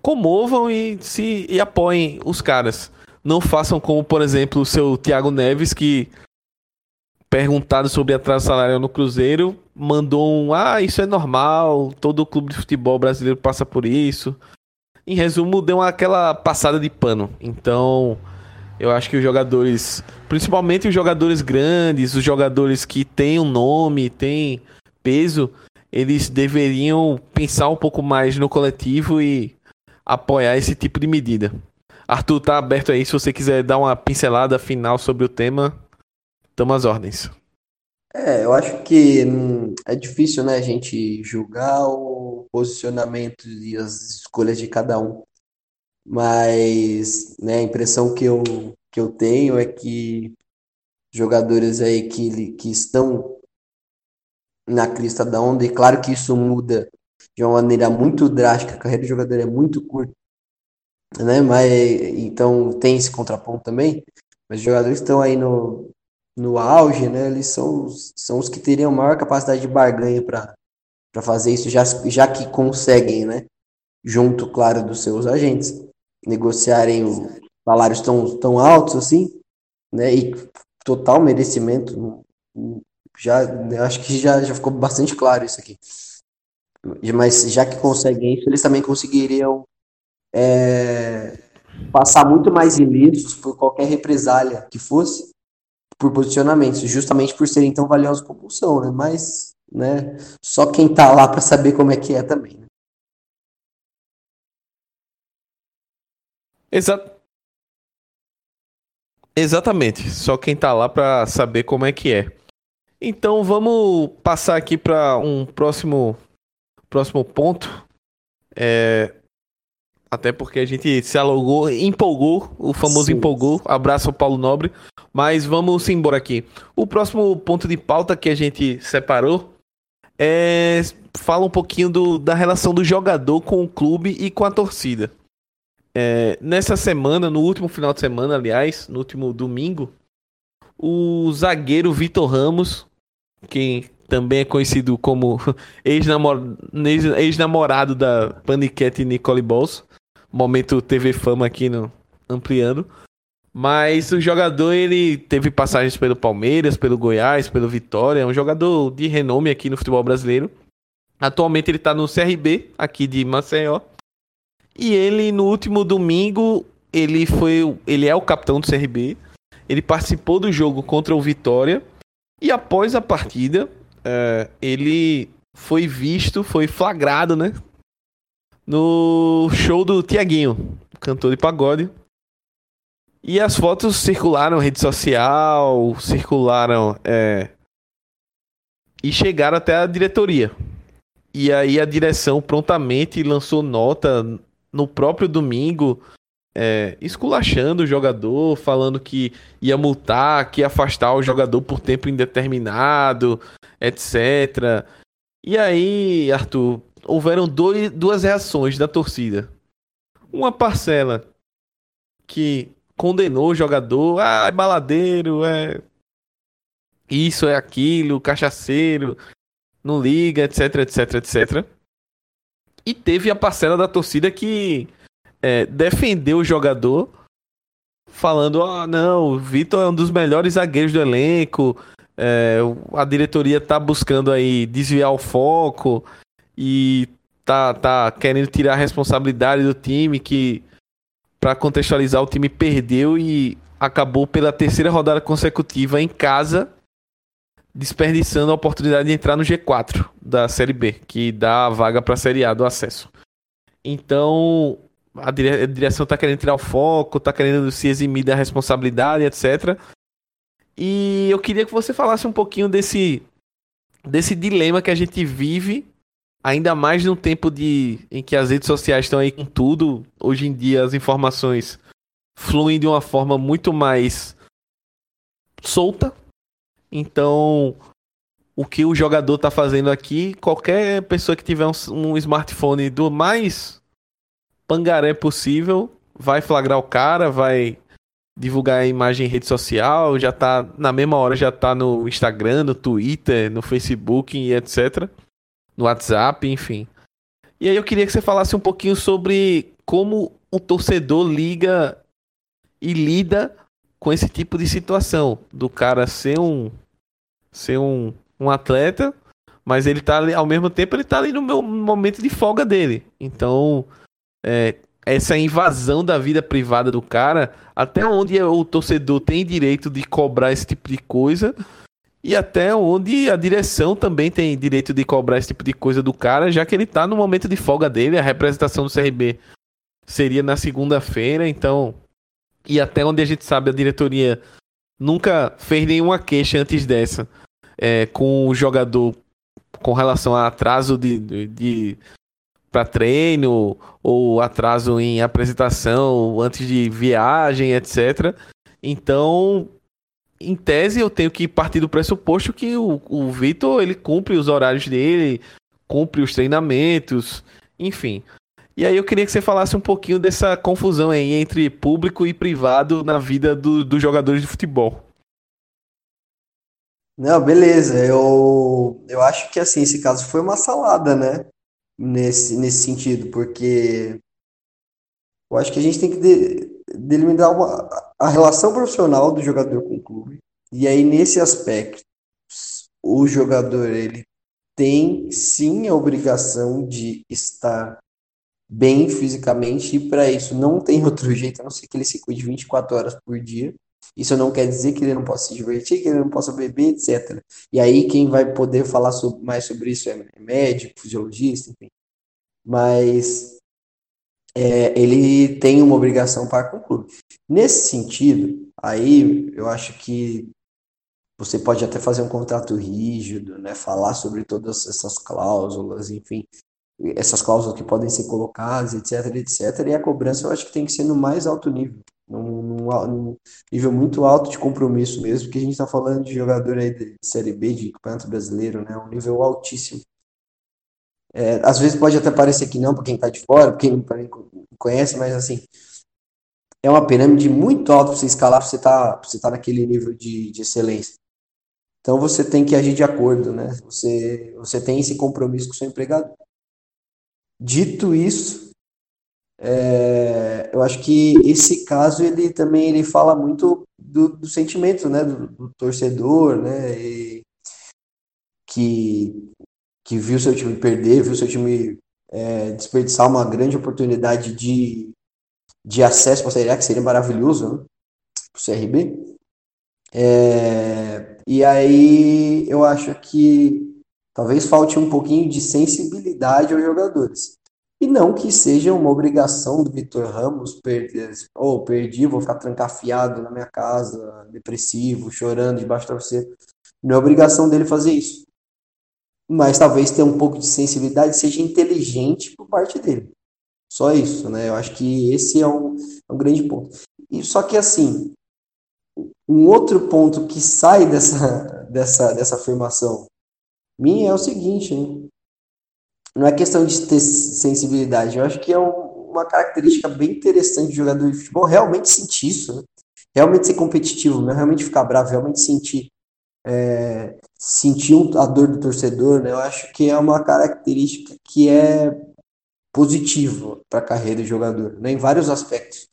comovam e se e apoiem os caras. Não façam como, por exemplo, o seu Thiago Neves, que perguntado sobre atraso salarial no Cruzeiro, mandou um: Ah, isso é normal, todo clube de futebol brasileiro passa por isso. Em resumo, deu aquela passada de pano. Então, eu acho que os jogadores, principalmente os jogadores grandes, os jogadores que têm um nome, têm peso, eles deveriam pensar um pouco mais no coletivo e apoiar esse tipo de medida. Arthur, tá aberto aí se você quiser dar uma pincelada final sobre o tema. Tamo às ordens. É, eu acho que hum, é difícil, né, a gente julgar o posicionamento e as escolhas de cada um. Mas, né, a impressão que eu, que eu tenho é que jogadores aí que, que estão na crista da onda, e claro que isso muda de uma maneira muito drástica, a carreira do jogador é muito curta. né? Mas então tem esse contraponto também. Mas os jogadores que estão aí no, no auge, né? Eles são, são os que teriam maior capacidade de barganha para fazer isso, já, já que conseguem, né? Junto, claro, dos seus agentes, negociarem salários tão, tão altos assim, né? E total merecimento. Já acho que já, já ficou bastante claro isso aqui. Mas já que conseguem isso, eles também conseguiriam é, passar muito mais ilesos por qualquer represália que fosse por posicionamentos, justamente por serem tão valiosos como são, né? Mas, né, só quem tá lá para saber como é que é também. Né? Exato. Exatamente. Só quem tá lá para saber como é que é. Então vamos passar aqui para um próximo próximo ponto. É, até porque a gente se alugou, empolgou, o famoso Sim. empolgou. Abraço ao Paulo Nobre. Mas vamos embora aqui. O próximo ponto de pauta que a gente separou é fala um pouquinho do, da relação do jogador com o clube e com a torcida. É, nessa semana, no último final de semana, aliás, no último domingo, o zagueiro Vitor Ramos, que também é conhecido como ex-namorado da Paniquete Nicole Balls, momento TV Fama aqui no Ampliando. Mas o jogador, ele teve passagens pelo Palmeiras, pelo Goiás, pelo Vitória, é um jogador de renome aqui no futebol brasileiro. Atualmente ele está no CRB, aqui de Maceió. E ele, no último domingo, ele foi. Ele é o capitão do CRB. Ele participou do jogo contra o Vitória. E após a partida, é, ele foi visto, foi flagrado, né? No show do Tiaguinho, cantor de pagode. E as fotos circularam rede social, circularam. É, e chegaram até a diretoria. E aí a direção prontamente lançou nota no próprio domingo, é, esculachando o jogador, falando que ia multar, que ia afastar o jogador por tempo indeterminado, etc. E aí, Arthur, houveram dois, duas reações da torcida. Uma parcela que condenou o jogador, ah, é baladeiro, é isso, é aquilo, cachaceiro, não liga, etc, etc, etc. E teve a parcela da torcida que é, defendeu o jogador, falando: ah, não, o Vitor é um dos melhores zagueiros do elenco. É, a diretoria tá buscando aí desviar o foco e tá, tá querendo tirar a responsabilidade do time que para contextualizar o time perdeu e acabou pela terceira rodada consecutiva em casa desperdiçando a oportunidade de entrar no G4 da Série B, que dá a vaga para a Série A do acesso. Então, a, dire a direção está querendo tirar o foco, está querendo se eximir da responsabilidade, etc. E eu queria que você falasse um pouquinho desse, desse dilema que a gente vive, ainda mais num tempo de, em que as redes sociais estão aí com tudo. Hoje em dia as informações fluem de uma forma muito mais solta, então, o que o jogador tá fazendo aqui, qualquer pessoa que tiver um, um smartphone do mais pangaré possível vai flagrar o cara, vai divulgar a imagem em rede social, já tá na mesma hora já tá no Instagram, no Twitter, no Facebook e etc, no WhatsApp, enfim. E aí eu queria que você falasse um pouquinho sobre como o torcedor liga e lida com esse tipo de situação do cara ser um ser um, um atleta, mas ele tá ali, ao mesmo tempo ele tá ali no meu momento de folga dele. Então, é, essa invasão da vida privada do cara, até onde o torcedor tem direito de cobrar esse tipo de coisa e até onde a direção também tem direito de cobrar esse tipo de coisa do cara, já que ele tá no momento de folga dele, a representação do CRB seria na segunda-feira, então e até onde a gente sabe, a diretoria nunca fez nenhuma queixa antes dessa é, com o jogador com relação a atraso de, de, de para treino ou atraso em apresentação antes de viagem, etc. Então, em tese, eu tenho que partir do pressuposto que o, o Vitor ele cumpre os horários dele, cumpre os treinamentos, enfim. E aí eu queria que você falasse um pouquinho dessa confusão aí entre público e privado na vida do, dos jogadores de futebol. Não, beleza. Eu, eu acho que assim, esse caso foi uma salada, né? Nesse, nesse sentido, porque eu acho que a gente tem que de, delimitar uma, a relação profissional do jogador com o clube. E aí, nesse aspecto, o jogador ele tem sim a obrigação de estar bem fisicamente, e para isso não tem outro jeito, a não ser que ele se cuide 24 horas por dia. Isso não quer dizer que ele não possa se divertir, que ele não possa beber, etc. E aí quem vai poder falar sobre, mais sobre isso é médico, fisiologista, enfim. Mas é, ele tem uma obrigação para com o clube. Nesse sentido, aí eu acho que você pode até fazer um contrato rígido, né? Falar sobre todas essas cláusulas, enfim, essas cláusulas que podem ser colocadas, etc, etc. E a cobrança eu acho que tem que ser no mais alto nível, num, num, num nível muito alto de compromisso mesmo, porque a gente está falando de jogador aí de Série B, de campeonato brasileiro, né? Um nível altíssimo. É, às vezes pode até parecer que não, para quem está de fora, para quem não conhece, mas assim, é uma pirâmide muito alta para você escalar, para você estar tá, você tá naquele nível de, de excelência. Então você tem que agir de acordo, né? Você, você tem esse compromisso com o seu empregador. Dito isso, é, eu acho que esse caso ele também ele fala muito do, do sentimento, né, do, do torcedor, né, e, que que viu seu time perder, viu seu time é, desperdiçar uma grande oportunidade de, de acesso para a Série A, que seria maravilhoso né, para o CRB. É, e aí eu acho que Talvez falte um pouquinho de sensibilidade aos jogadores. E não que seja uma obrigação do Vitor Ramos perder, ou oh, perdi, vou ficar trancafiado na minha casa, depressivo, chorando debaixo da você. Não é obrigação dele fazer isso. Mas talvez ter um pouco de sensibilidade seja inteligente por parte dele. Só isso, né? Eu acho que esse é um, é um grande ponto. E só que assim, um outro ponto que sai dessa, dessa, dessa afirmação minha é o seguinte, né? não é questão de ter sensibilidade, eu acho que é um, uma característica bem interessante de jogador de futebol realmente sentir isso, né? realmente ser competitivo, né? realmente ficar bravo, realmente sentir é, sentir a dor do torcedor, né? eu acho que é uma característica que é positiva para a carreira do jogador, né? em vários aspectos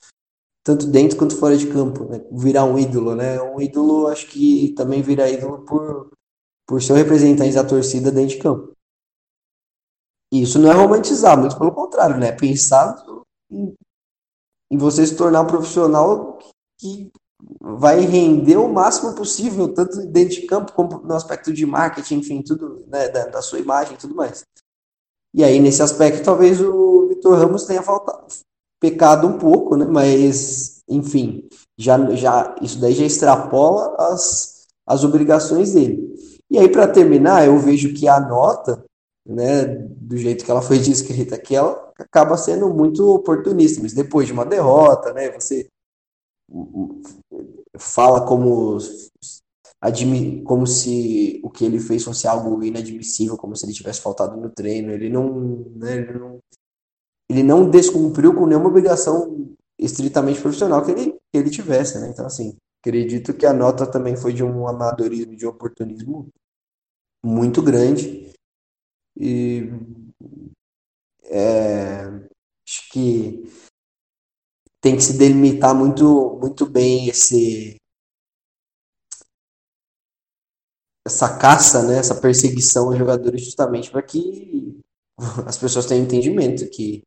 tanto dentro quanto fora de campo, né? virar um ídolo, né? Um ídolo, acho que também vira ídolo por por ser o representante da torcida dentro de campo. Isso não é romantizar, muito pelo contrário, né? Pensar em, em você se tornar um profissional que vai render o máximo possível, tanto dentro de campo como no aspecto de marketing, enfim, tudo, né, da, da sua imagem e tudo mais. E aí, nesse aspecto, talvez o Vitor Ramos tenha faltado, pecado um pouco, né? Mas, enfim, já, já, isso daí já extrapola as, as obrigações dele. E aí, para terminar, eu vejo que a nota, né, do jeito que ela foi descrita aqui, ela acaba sendo muito oportunista, mas depois de uma derrota, né, você fala como como se o que ele fez fosse algo inadmissível, como se ele tivesse faltado no treino. Ele não, né, ele não, ele não descumpriu com nenhuma obrigação estritamente profissional que ele, que ele tivesse, né? Então, assim, acredito que a nota também foi de um amadorismo, de oportunismo muito grande. E é, acho que tem que se delimitar muito, muito bem esse essa caça, né, essa perseguição aos jogadores justamente para que as pessoas tenham entendimento que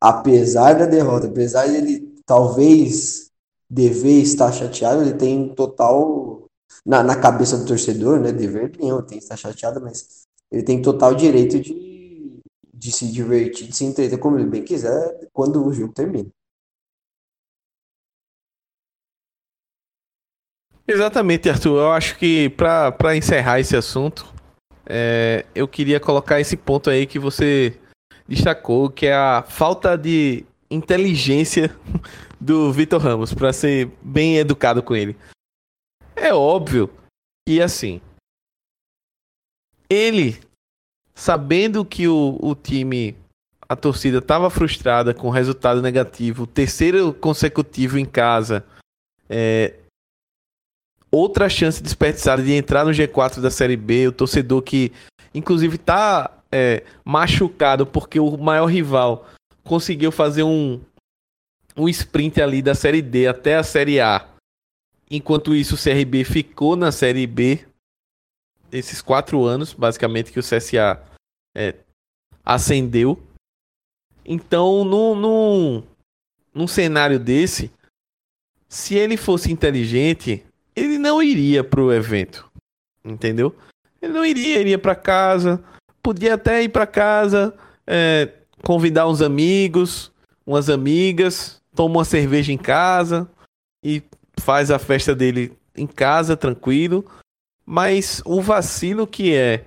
apesar da derrota, apesar de ele talvez dever estar chateado, ele tem total na, na cabeça do torcedor, né? Dever nenhum, tem que estar chateado, mas ele tem total direito de, de se divertir, de se entreter como ele bem quiser quando o jogo termina. Exatamente, Arthur. Eu acho que para encerrar esse assunto, é, eu queria colocar esse ponto aí que você destacou, que é a falta de inteligência do Vitor Ramos, para ser bem educado com ele. É óbvio que assim. Ele, sabendo que o, o time a torcida estava frustrada com o resultado negativo, terceiro consecutivo em casa, é, outra chance desperdiçada de entrar no G4 da Série B, o torcedor que, inclusive, está é, machucado porque o maior rival conseguiu fazer um, um sprint ali da Série D até a Série A. Enquanto isso, o CRB ficou na Série B esses quatro anos, basicamente, que o CSA é, ascendeu. Então, num, num, num cenário desse, se ele fosse inteligente, ele não iria pro evento. Entendeu? Ele não iria, iria para casa. Podia até ir para casa, é, convidar uns amigos, umas amigas, toma uma cerveja em casa e faz a festa dele em casa, tranquilo. Mas o vacilo que é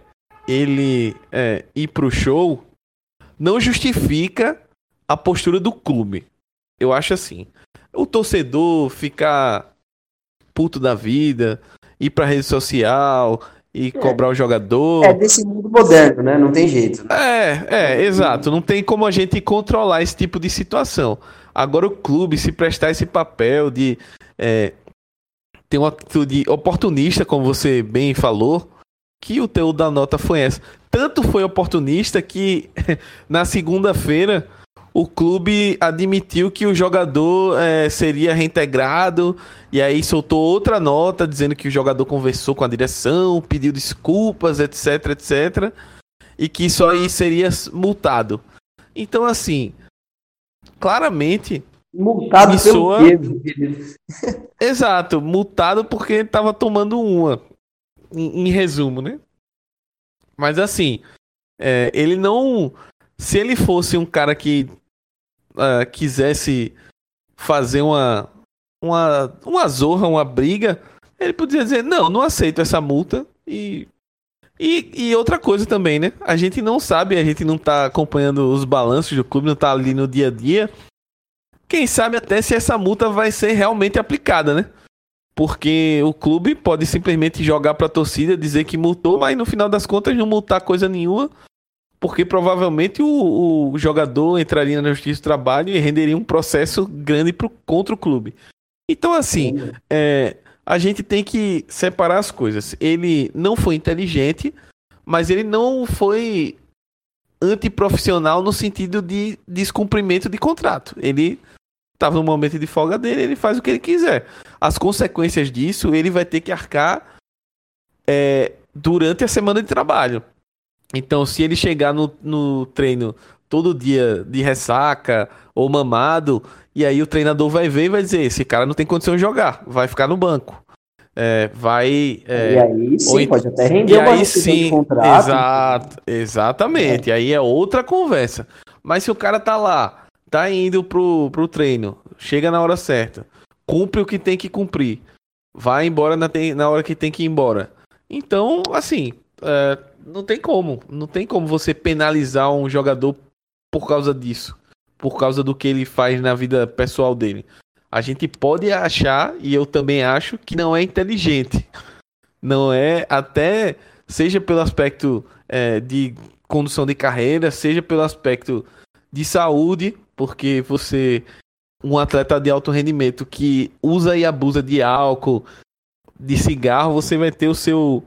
ele é, ir pro show não justifica a postura do clube. Eu acho assim. O torcedor ficar puto da vida, ir pra rede social e é. cobrar o jogador. É desse mundo moderno, né? Não tem jeito. Né? É, é, exato. Não tem como a gente controlar esse tipo de situação. Agora o clube se prestar esse papel de é, ter uma atitude oportunista, como você bem falou, que o teu da nota foi essa. Tanto foi oportunista que na segunda-feira o clube admitiu que o jogador é, seria reintegrado e aí soltou outra nota dizendo que o jogador conversou com a direção, pediu desculpas, etc, etc, e que isso aí seria multado. Então, assim, claramente. Multado soa... pelo quê? Exato, multado porque estava tomando uma em, em resumo, né? Mas assim, é, ele não. Se ele fosse um cara que uh, quisesse fazer uma, uma, uma zorra, uma briga, ele podia dizer: não, não aceito essa multa e. E, e outra coisa também, né? A gente não sabe, a gente não tá acompanhando os balanços do clube, não tá ali no dia a dia. Quem sabe até se essa multa vai ser realmente aplicada, né? Porque o clube pode simplesmente jogar para a torcida, dizer que multou, mas no final das contas não multar coisa nenhuma, porque provavelmente o, o jogador entraria na Justiça do Trabalho e renderia um processo grande pro, contra o clube. Então, assim, é, a gente tem que separar as coisas. Ele não foi inteligente, mas ele não foi antiprofissional no sentido de descumprimento de contrato. Ele estava no momento de folga dele, ele faz o que ele quiser. As consequências disso ele vai ter que arcar é, durante a semana de trabalho. Então, se ele chegar no, no treino todo dia de ressaca ou mamado, e aí o treinador vai ver e vai dizer: esse cara não tem condição de jogar, vai ficar no banco. É, vai. É, e aí sim, ou, pode até render e aí, sim, contrato. Exato, exatamente. É. Aí é outra conversa. Mas se o cara tá lá tá indo pro, pro treino, chega na hora certa, cumpre o que tem que cumprir, vai embora na, na hora que tem que ir embora. Então, assim, é, não tem como. Não tem como você penalizar um jogador por causa disso. Por causa do que ele faz na vida pessoal dele. A gente pode achar, e eu também acho, que não é inteligente. Não é, até seja pelo aspecto é, de condução de carreira, seja pelo aspecto de saúde, porque você um atleta de alto rendimento que usa e abusa de álcool, de cigarro, você vai ter o seu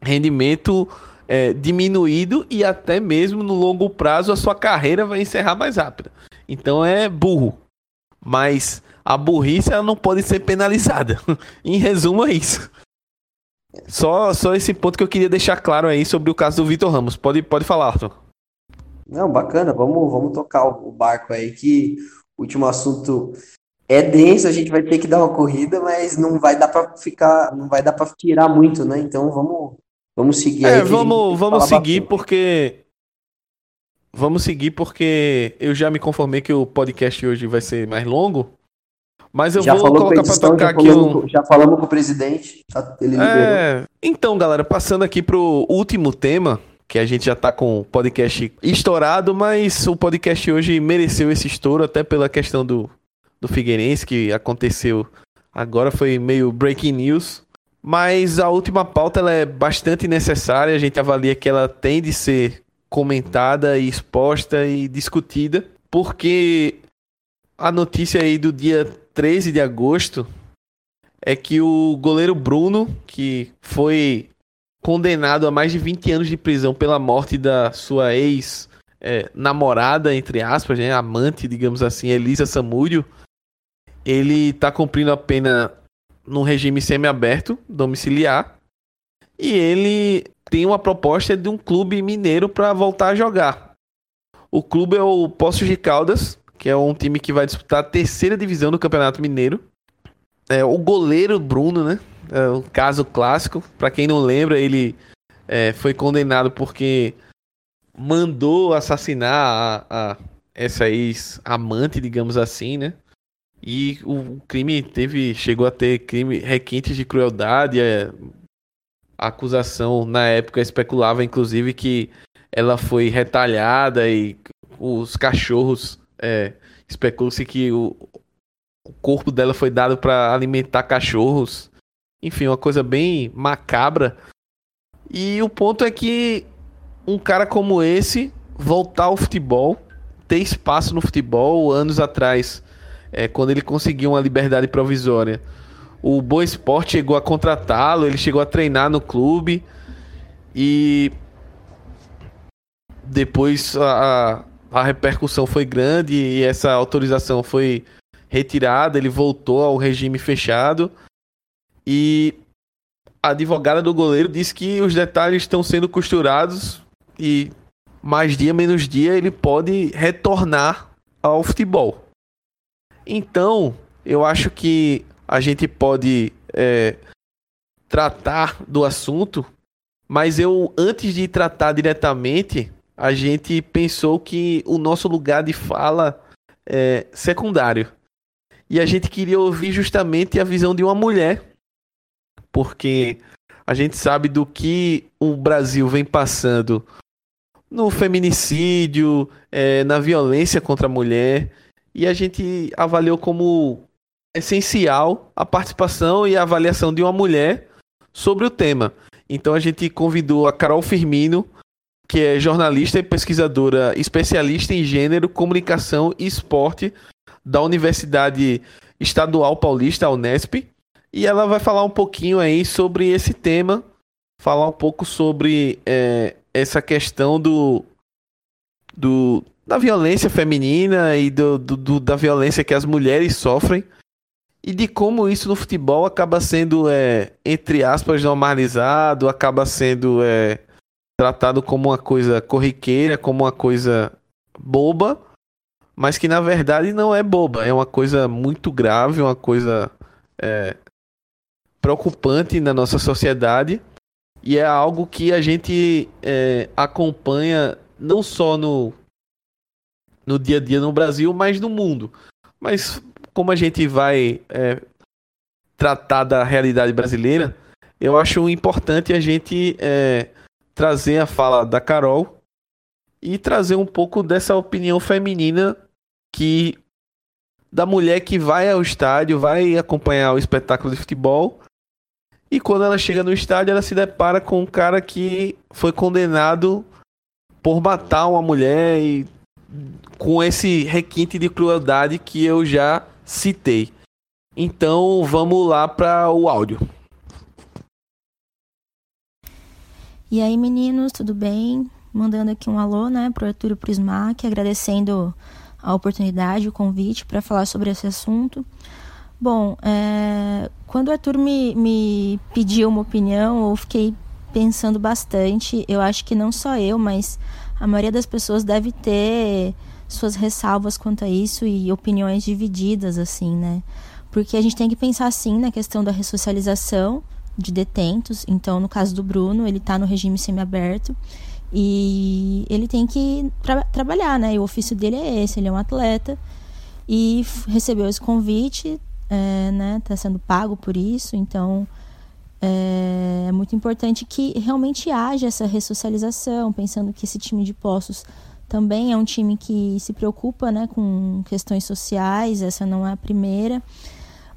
rendimento é, diminuído e até mesmo no longo prazo a sua carreira vai encerrar mais rápido. Então é burro. Mas a burrice ela não pode ser penalizada. em resumo é isso. Só, só esse ponto que eu queria deixar claro aí sobre o caso do Vitor Ramos. Pode, pode falar, Arthur. Não, bacana, vamos, vamos tocar o barco aí, que o último assunto é denso, a gente vai ter que dar uma corrida, mas não vai dar para ficar, não vai dar para tirar muito, né? Então vamos, vamos seguir é, vamos, vamos seguir bastante. porque vamos seguir porque eu já me conformei que o podcast hoje vai ser mais longo. Mas eu já vou colocar para tocar aqui um... Já falamos com o presidente, tá? ele é... Então, galera, passando aqui pro último tema, que a gente já tá com o podcast estourado, mas o podcast hoje mereceu esse estouro, até pela questão do, do Figueirense, que aconteceu agora, foi meio breaking news. Mas a última pauta ela é bastante necessária, a gente avalia que ela tem de ser comentada exposta e discutida, porque a notícia aí do dia 13 de agosto é que o goleiro Bruno, que foi condenado a mais de 20 anos de prisão pela morte da sua ex é, namorada, entre aspas, né, amante, digamos assim, Elisa Samúdio, ele está cumprindo a pena num regime semiaberto, domiciliar, e ele tem uma proposta de um clube mineiro para voltar a jogar. O clube é o Poços de Caldas, que é um time que vai disputar a terceira divisão do Campeonato Mineiro. É, o goleiro Bruno, né? É um caso clássico. Para quem não lembra, ele é, foi condenado porque mandou assassinar a, a essa ex-amante, digamos assim, né? E o crime teve, chegou a ter crime, requintes de crueldade. É, a acusação na época especulava, inclusive, que ela foi retalhada e os cachorros é, especula-se que o, o corpo dela foi dado para alimentar cachorros. Enfim, uma coisa bem macabra. E o ponto é que um cara como esse voltar ao futebol, ter espaço no futebol, anos atrás, é, quando ele conseguiu uma liberdade provisória, o Boa Esporte chegou a contratá-lo, ele chegou a treinar no clube e depois a, a repercussão foi grande e essa autorização foi retirada, ele voltou ao regime fechado. E a advogada do goleiro disse que os detalhes estão sendo costurados e mais dia menos dia ele pode retornar ao futebol. Então, eu acho que a gente pode é, tratar do assunto, mas eu antes de tratar diretamente, a gente pensou que o nosso lugar de fala é secundário. E a gente queria ouvir justamente a visão de uma mulher, porque a gente sabe do que o Brasil vem passando no feminicídio, é, na violência contra a mulher, e a gente avaliou como essencial a participação e a avaliação de uma mulher sobre o tema. Então a gente convidou a Carol Firmino, que é jornalista e pesquisadora especialista em gênero, comunicação e esporte da Universidade Estadual Paulista, a Unesp. E ela vai falar um pouquinho aí sobre esse tema, falar um pouco sobre é, essa questão do, do da violência feminina e do, do, do, da violência que as mulheres sofrem e de como isso no futebol acaba sendo, é, entre aspas, normalizado, acaba sendo é, tratado como uma coisa corriqueira, como uma coisa boba, mas que na verdade não é boba, é uma coisa muito grave, uma coisa é, preocupante na nossa sociedade e é algo que a gente é, acompanha não só no, no dia a dia no Brasil, mas no mundo. Mas como a gente vai é, tratar da realidade brasileira, eu acho importante a gente é, trazer a fala da Carol e trazer um pouco dessa opinião feminina que da mulher que vai ao estádio, vai acompanhar o espetáculo de futebol e quando ela chega no estádio ela se depara com um cara que foi condenado por matar uma mulher e com esse requinte de crueldade que eu já citei. Então vamos lá para o áudio. E aí, meninos, tudo bem? Mandando aqui um alô, né, pro Arthur pro Smack, agradecendo a oportunidade, o convite para falar sobre esse assunto. Bom, é, quando o Arthur me, me pediu uma opinião, eu fiquei pensando bastante. Eu acho que não só eu, mas a maioria das pessoas deve ter suas ressalvas quanto a isso e opiniões divididas, assim, né? Porque a gente tem que pensar, assim, na questão da ressocialização de detentos. Então, no caso do Bruno, ele está no regime semiaberto e ele tem que tra trabalhar, né? E o ofício dele é esse, ele é um atleta e recebeu esse convite, é, né? Está sendo pago por isso, então é, é muito importante que realmente haja essa ressocialização, pensando que esse time de postos também é um time que se preocupa, né, com questões sociais. Essa não é a primeira.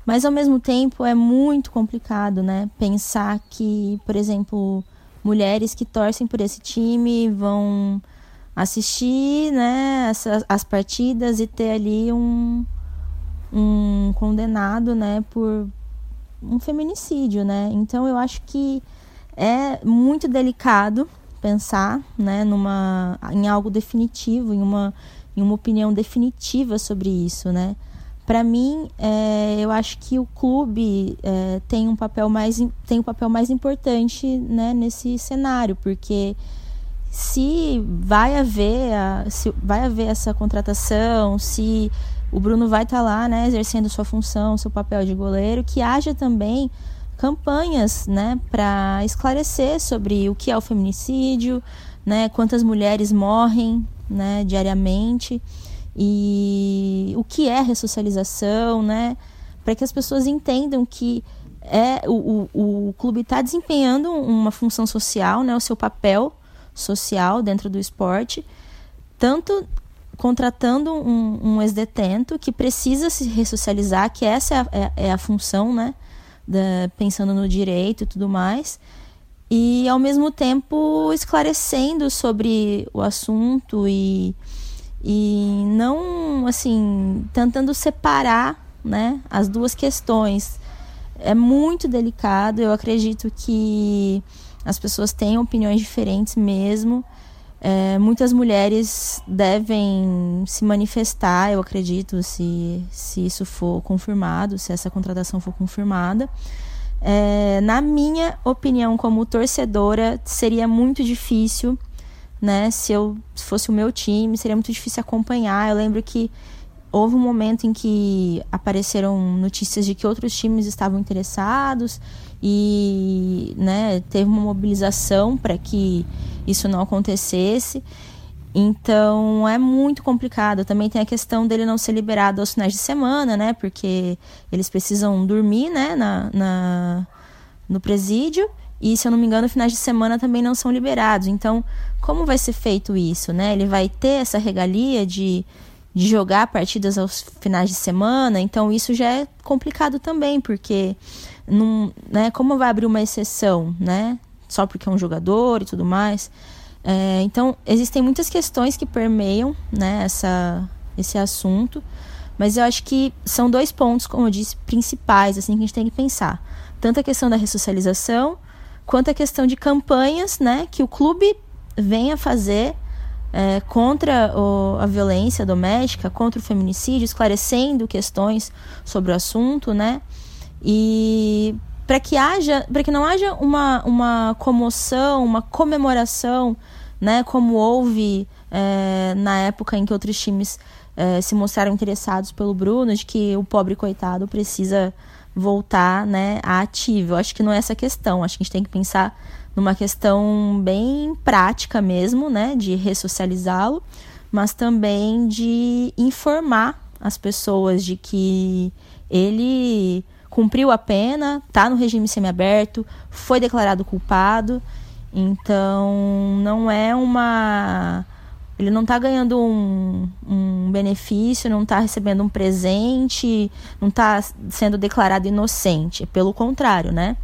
Mas ao mesmo tempo é muito complicado, né? Pensar que, por exemplo, mulheres que torcem por esse time vão assistir né, as partidas e ter ali um, um condenado né, por um feminicídio, né? Então eu acho que é muito delicado pensar né, numa, em algo definitivo, em uma, em uma opinião definitiva sobre isso, né? Para mim, é, eu acho que o clube é, tem um papel mais tem um papel mais importante né, nesse cenário, porque se vai haver a, se vai haver essa contratação, se o Bruno vai estar tá lá, né, exercendo sua função, seu papel de goleiro, que haja também campanhas, né, para esclarecer sobre o que é o feminicídio, né, quantas mulheres morrem, né, diariamente e o que é ressocialização, né, para que as pessoas entendam que é o, o, o clube está desempenhando uma função social, né, o seu papel social dentro do esporte, tanto contratando um, um ex-detento que precisa se ressocializar, que essa é a, é, é a função, né? Da, pensando no direito e tudo mais. E ao mesmo tempo esclarecendo sobre o assunto e, e não assim tentando separar né, as duas questões. É muito delicado, eu acredito que as pessoas têm opiniões diferentes mesmo. É, muitas mulheres devem se manifestar, eu acredito, se, se isso for confirmado, se essa contratação for confirmada. É, na minha opinião, como torcedora, seria muito difícil, né? Se eu se fosse o meu time, seria muito difícil acompanhar. Eu lembro que houve um momento em que apareceram notícias de que outros times estavam interessados e né, teve uma mobilização para que isso não acontecesse. Então é muito complicado. Também tem a questão dele não ser liberado aos finais de semana, né? Porque eles precisam dormir, né? Na, na, no presídio. E se eu não me engano, finais de semana também não são liberados. Então, como vai ser feito isso, né? Ele vai ter essa regalia de, de jogar partidas aos finais de semana. Então, isso já é complicado também, porque num, né, como vai abrir uma exceção, né? Só porque é um jogador e tudo mais. É, então, existem muitas questões que permeiam né, essa, esse assunto, mas eu acho que são dois pontos, como eu disse, principais assim, que a gente tem que pensar. Tanto a questão da ressocialização, quanto a questão de campanhas né, que o clube venha fazer é, contra o, a violência doméstica, contra o feminicídio, esclarecendo questões sobre o assunto, né? E para que haja, para que não haja uma, uma comoção, uma comemoração, né, como houve é, na época em que outros times é, se mostraram interessados pelo Bruno, de que o pobre coitado precisa voltar, né, a ativo. Eu acho que não é essa questão. Acho que a gente tem que pensar numa questão bem prática mesmo, né, de ressocializá-lo, mas também de informar as pessoas de que ele cumpriu a pena, está no regime semiaberto, foi declarado culpado. Então, não é uma. Ele não está ganhando um, um, benefício, não está recebendo um presente, não está sendo declarado inocente. Pelo contrário, né?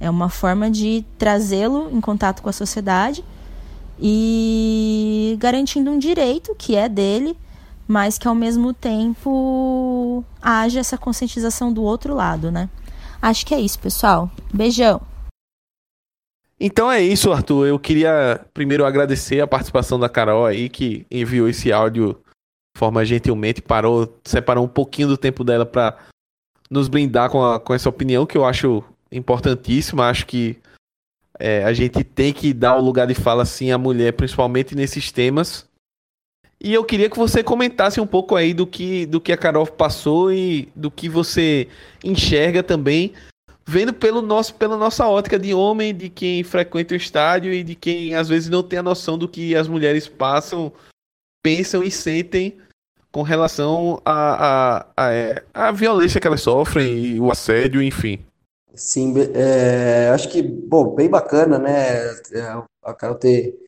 É uma forma de trazê-lo em contato com a sociedade e garantindo um direito que é dele mas que ao mesmo tempo haja essa conscientização do outro lado, né? Acho que é isso, pessoal. Beijão. Então é isso, Arthur. Eu queria primeiro agradecer a participação da Carol aí, que enviou esse áudio de forma gentilmente, parou, separou um pouquinho do tempo dela para nos brindar com, a, com essa opinião que eu acho importantíssima. Acho que é, a gente tem que dar o lugar de fala sim à mulher, principalmente nesses temas. E eu queria que você comentasse um pouco aí do que, do que a Carol passou e do que você enxerga também, vendo pelo nosso, pela nossa ótica de homem, de quem frequenta o estádio e de quem às vezes não tem a noção do que as mulheres passam, pensam e sentem com relação à a, a, a, é, a, violência que elas sofrem o assédio, enfim. Sim, é, acho que, bom, bem bacana, né, é, a Carol ter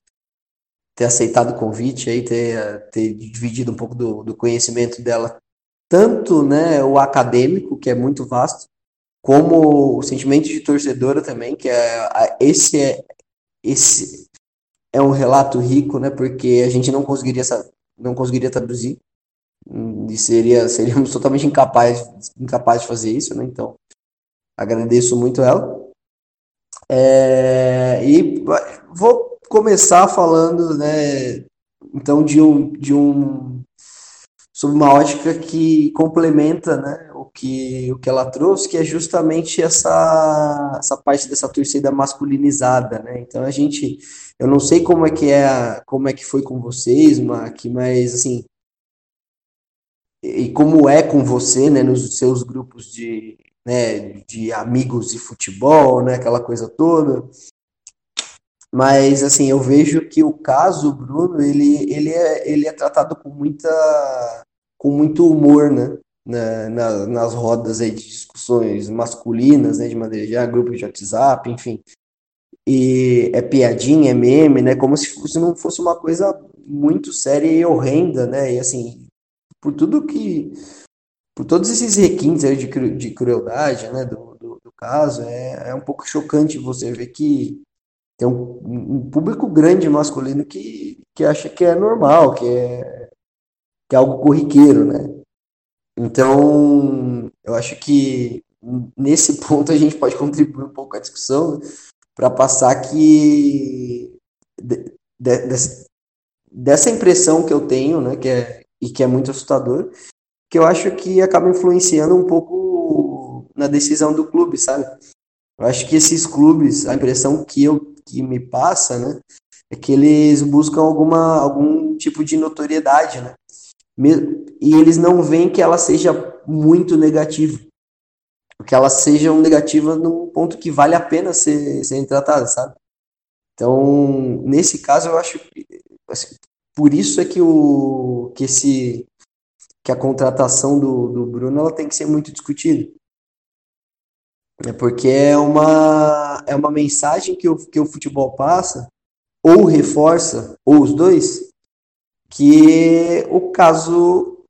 ter aceitado o convite aí, ter, ter dividido um pouco do, do conhecimento dela, tanto né, o acadêmico, que é muito vasto, como o sentimento de torcedora também, que é esse é esse é um relato rico, né? Porque a gente não conseguiria não conseguiria traduzir e seria seríamos totalmente incapazes incapaz de fazer isso, né? Então agradeço muito ela. É, e vou começar falando, né? Então de um de um sobre uma ótica que complementa, né? O que o que ela trouxe, que é justamente essa essa parte dessa torcida masculinizada, né? Então a gente eu não sei como é que é, como é que foi com vocês, Mac, mas assim, e como é com você, né, nos seus grupos de, né, de amigos de futebol, né, aquela coisa toda. Mas assim, eu vejo que o caso Bruno, ele, ele, é, ele é tratado com muita com muito humor, né? Na, na, nas rodas aí de discussões masculinas, né, de maneira geral, grupos de WhatsApp, enfim e é piadinha, é meme, né? Como se fosse, não fosse uma coisa muito séria e horrenda, né? E assim, por tudo que. Por todos esses requintes aí de, de crueldade, né? Do, do, do caso, é, é um pouco chocante você ver que tem um, um, público grande masculino que, que acha que é normal, que é, que é algo corriqueiro, né? Então, eu acho que nesse ponto a gente pode contribuir um pouco à discussão, para passar que de, de, dessa impressão que eu tenho, né, que é, e que é muito assustador, que eu acho que acaba influenciando um pouco na decisão do clube, sabe? Eu acho que esses clubes, a impressão que eu que me passa, né, é que eles buscam alguma algum tipo de notoriedade, né? E eles não veem que ela seja muito negativa que elas sejam negativas num ponto que vale a pena ser, serem tratadas, sabe? Então, nesse caso, eu acho que assim, por isso é que o que esse que a contratação do, do Bruno ela tem que ser muito discutida. É porque é uma é uma mensagem que o, que o futebol passa ou reforça ou os dois que o caso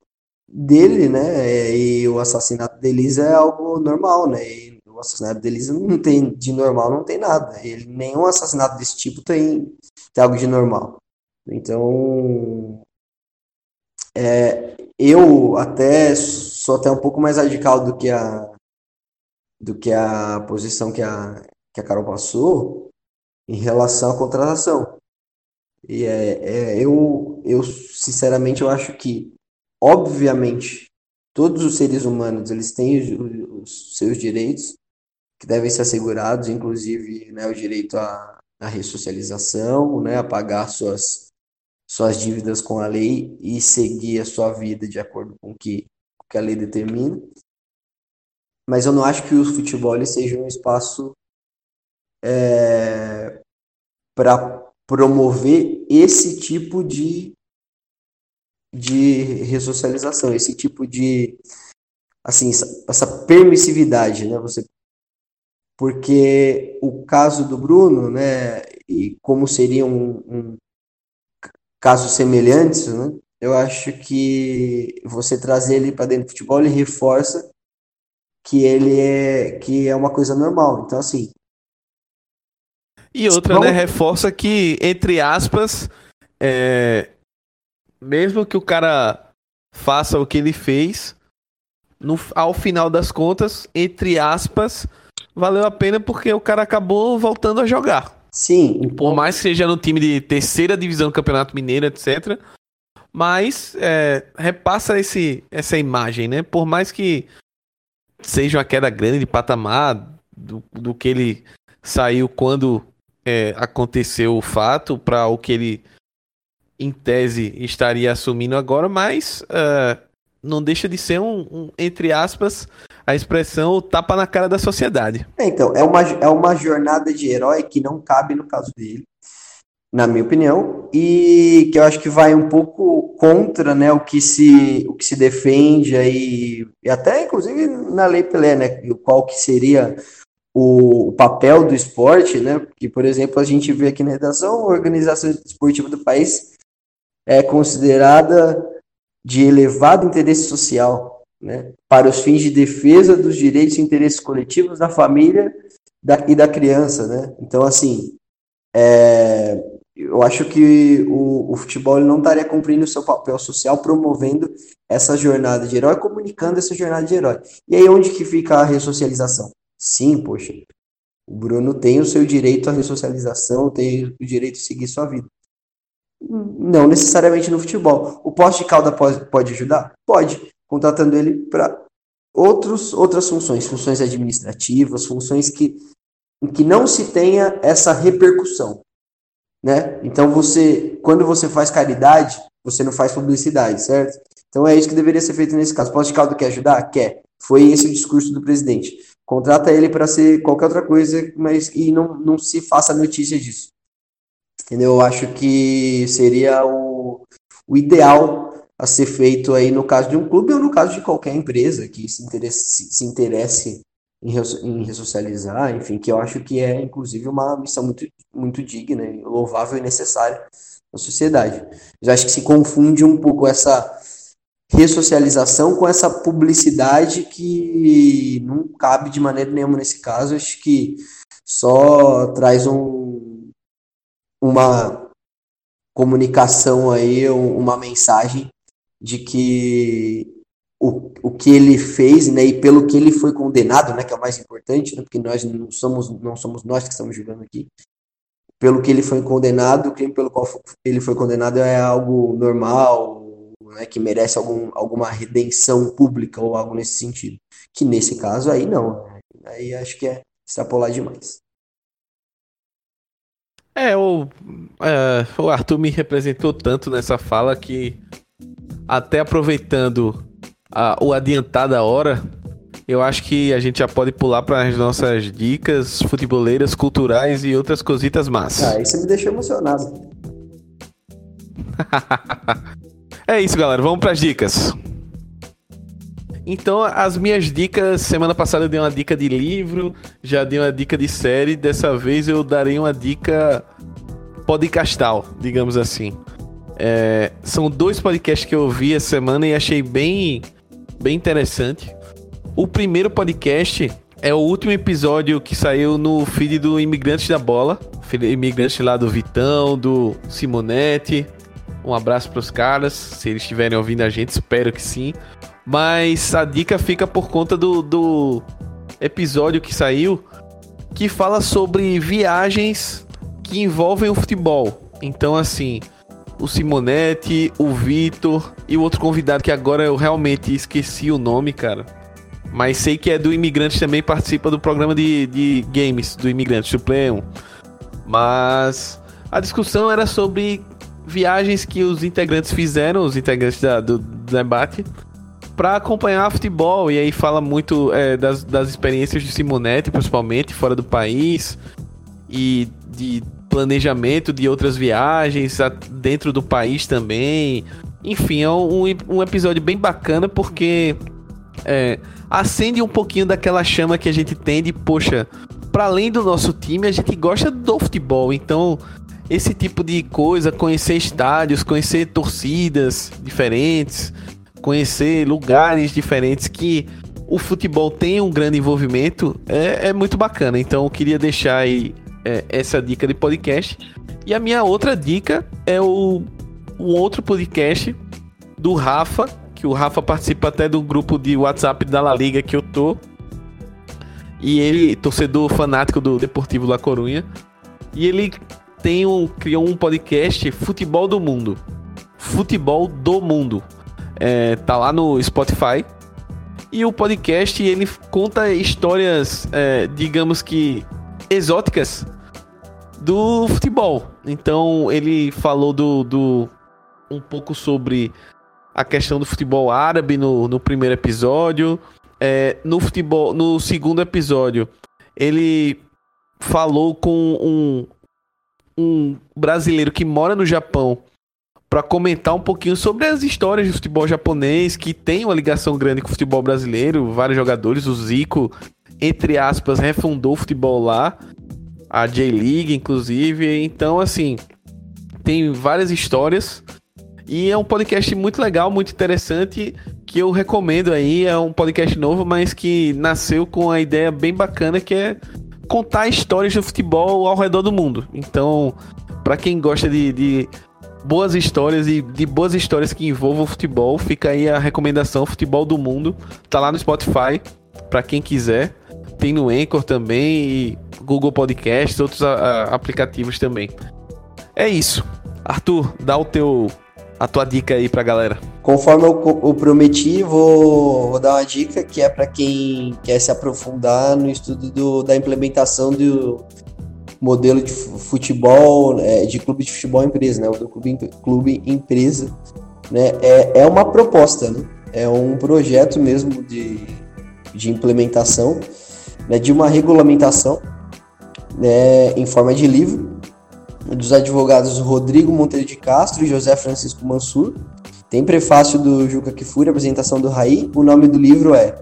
dele, né? E o assassinato de Elisa é algo normal, né? E o assassinato de Elisa não tem de normal, não tem nada. Ele, nenhum assassinato desse tipo tem, tem algo de normal. Então, é, eu até sou até um pouco mais radical do que a do que a posição que a que a Carol passou em relação à contratação. E é, é eu eu sinceramente eu acho que Obviamente, todos os seres humanos eles têm os, os seus direitos que devem ser assegurados, inclusive né, o direito à, à ressocialização, né, a pagar suas, suas dívidas com a lei e seguir a sua vida de acordo com o que, que a lei determina. Mas eu não acho que o futebol seja um espaço é, para promover esse tipo de de ressocialização, esse tipo de assim, essa permissividade, né? Você porque o caso do Bruno, né, e como seriam um, um casos semelhantes, né? Eu acho que você trazer ele para dentro do futebol, ele reforça que ele é que é uma coisa normal. Então assim, e outra, né, reforça que entre aspas, é, mesmo que o cara faça o que ele fez, no, ao final das contas, entre aspas, valeu a pena porque o cara acabou voltando a jogar. Sim. Por mais que seja no time de terceira divisão do Campeonato Mineiro, etc. Mas é, repassa esse, essa imagem, né? Por mais que seja uma queda grande de patamar do, do que ele saiu quando é, aconteceu o fato para o que ele em tese, estaria assumindo agora, mas uh, não deixa de ser um, um, entre aspas, a expressão tapa na cara da sociedade. É, então, é uma, é uma jornada de herói que não cabe no caso dele, na minha opinião, e que eu acho que vai um pouco contra né, o, que se, o que se defende aí, e até inclusive na Lei Pelé, né, qual que seria o, o, papel do esporte, né? Que, por exemplo, a gente vê aqui na redação, a organização esportiva do país é considerada de elevado interesse social, né, para os fins de defesa dos direitos e interesses coletivos da família da, e da criança, né? Então, assim, é, eu acho que o, o futebol não estaria cumprindo o seu papel social promovendo essa jornada de herói, comunicando essa jornada de herói. E aí onde que fica a ressocialização? Sim, poxa, o Bruno tem o seu direito à ressocialização, tem o direito de seguir sua vida. Não necessariamente no futebol. O poste de cauda pode, pode ajudar? Pode, contratando ele para outras funções, funções administrativas, funções que, em que não se tenha essa repercussão. Né? Então você, quando você faz caridade, você não faz publicidade, certo? Então é isso que deveria ser feito nesse caso. De caldo quer ajudar? Quer. Foi esse o discurso do presidente. Contrata ele para ser qualquer outra coisa, mas e não, não se faça notícia disso. Entendeu? Eu acho que seria o, o ideal a ser feito aí no caso de um clube ou no caso de qualquer empresa que se interesse, se interesse em, ressocializar, enfim, que eu acho que é inclusive uma missão muito, muito digna, louvável e necessária na sociedade. Eu acho que se confunde um pouco essa ressocialização com essa publicidade que não cabe de maneira nenhuma nesse caso. Acho que só traz um, uma comunicação aí, uma mensagem de que o, o que ele fez, né, e pelo que ele foi condenado, né, que é o mais importante, né, porque nós não somos, não somos nós que estamos julgando aqui, pelo que ele foi condenado, o crime pelo qual ele foi condenado é algo normal, né, que merece algum, alguma redenção pública ou algo nesse sentido. Que nesse caso aí não. Aí acho que é extrapolar demais. É, o, é, o Arthur me representou tanto nessa fala que, até aproveitando a, o adiantar da hora, eu acho que a gente já pode pular para as nossas dicas futeboleiras, culturais e outras cositas massas. Ah, isso me deixou emocionado. É isso, galera. Vamos para as dicas. Então, as minhas dicas, semana passada eu dei uma dica de livro, já dei uma dica de série, dessa vez eu darei uma dica podcastal, digamos assim. É, são dois podcasts que eu ouvi essa semana e achei bem, bem interessante. O primeiro podcast é o último episódio que saiu no feed do Imigrantes da Bola, Imigrantes lá do Vitão, do Simonetti, um abraço pros caras, se eles estiverem ouvindo a gente, espero que sim. Mas a dica fica por conta do, do episódio que saiu, que fala sobre viagens que envolvem o futebol. Então, assim, o Simonetti, o Vitor e o outro convidado que agora eu realmente esqueci o nome, cara. Mas sei que é do Imigrante também, participa do programa de, de games do Imigrante, Supremo. Mas a discussão era sobre viagens que os integrantes fizeram, os integrantes da, do, do debate, para acompanhar futebol. E aí fala muito é, das, das experiências de Simonetti, principalmente fora do país, e de planejamento de outras viagens dentro do país também. Enfim, é um, um episódio bem bacana porque é, acende um pouquinho daquela chama que a gente tem de, poxa, para além do nosso time, a gente gosta do futebol. Então, esse tipo de coisa, conhecer estádios, conhecer torcidas diferentes, conhecer lugares diferentes que o futebol tem um grande envolvimento, é, é muito bacana. Então eu queria deixar aí é, essa dica de podcast. E a minha outra dica é o, o outro podcast do Rafa, que o Rafa participa até do grupo de WhatsApp da La Liga que eu tô. E ele, torcedor fanático do Deportivo La Corunha. E ele tem um, criou um podcast Futebol do Mundo. Futebol do Mundo. É, tá lá no Spotify. E o podcast ele conta histórias, é, digamos que exóticas do futebol. Então ele falou do, do um pouco sobre a questão do futebol árabe no, no primeiro episódio. É, no futebol, no segundo episódio, ele falou com um, um brasileiro que mora no Japão para comentar um pouquinho sobre as histórias do futebol japonês, que tem uma ligação grande com o futebol brasileiro, vários jogadores, o Zico, entre aspas, refundou o futebol lá, a J-League, inclusive. Então, assim, tem várias histórias. E é um podcast muito legal, muito interessante, que eu recomendo aí. É um podcast novo, mas que nasceu com a ideia bem bacana que é contar histórias do futebol ao redor do mundo. Então, Para quem gosta de, de boas histórias e de boas histórias que envolvam o futebol, fica aí a recomendação Futebol do Mundo. Tá lá no Spotify, para quem quiser. Tem no Anchor também e Google Podcasts, outros a, a, aplicativos também. É isso. Arthur, dá o teu a tua dica aí pra galera. Conforme eu, eu prometi, vou, vou, dar uma dica que é para quem quer se aprofundar no estudo do, da implementação do modelo de futebol, é, de clube de futebol empresa, né? O do clube, clube empresa, né? É, é uma proposta, né? É um projeto mesmo de, de implementação, né? De uma regulamentação, né? Em forma de livro, dos advogados Rodrigo Monteiro de Castro e José Francisco Mansur. Tem prefácio do Juca Kifuri, apresentação do Raí. O nome do livro é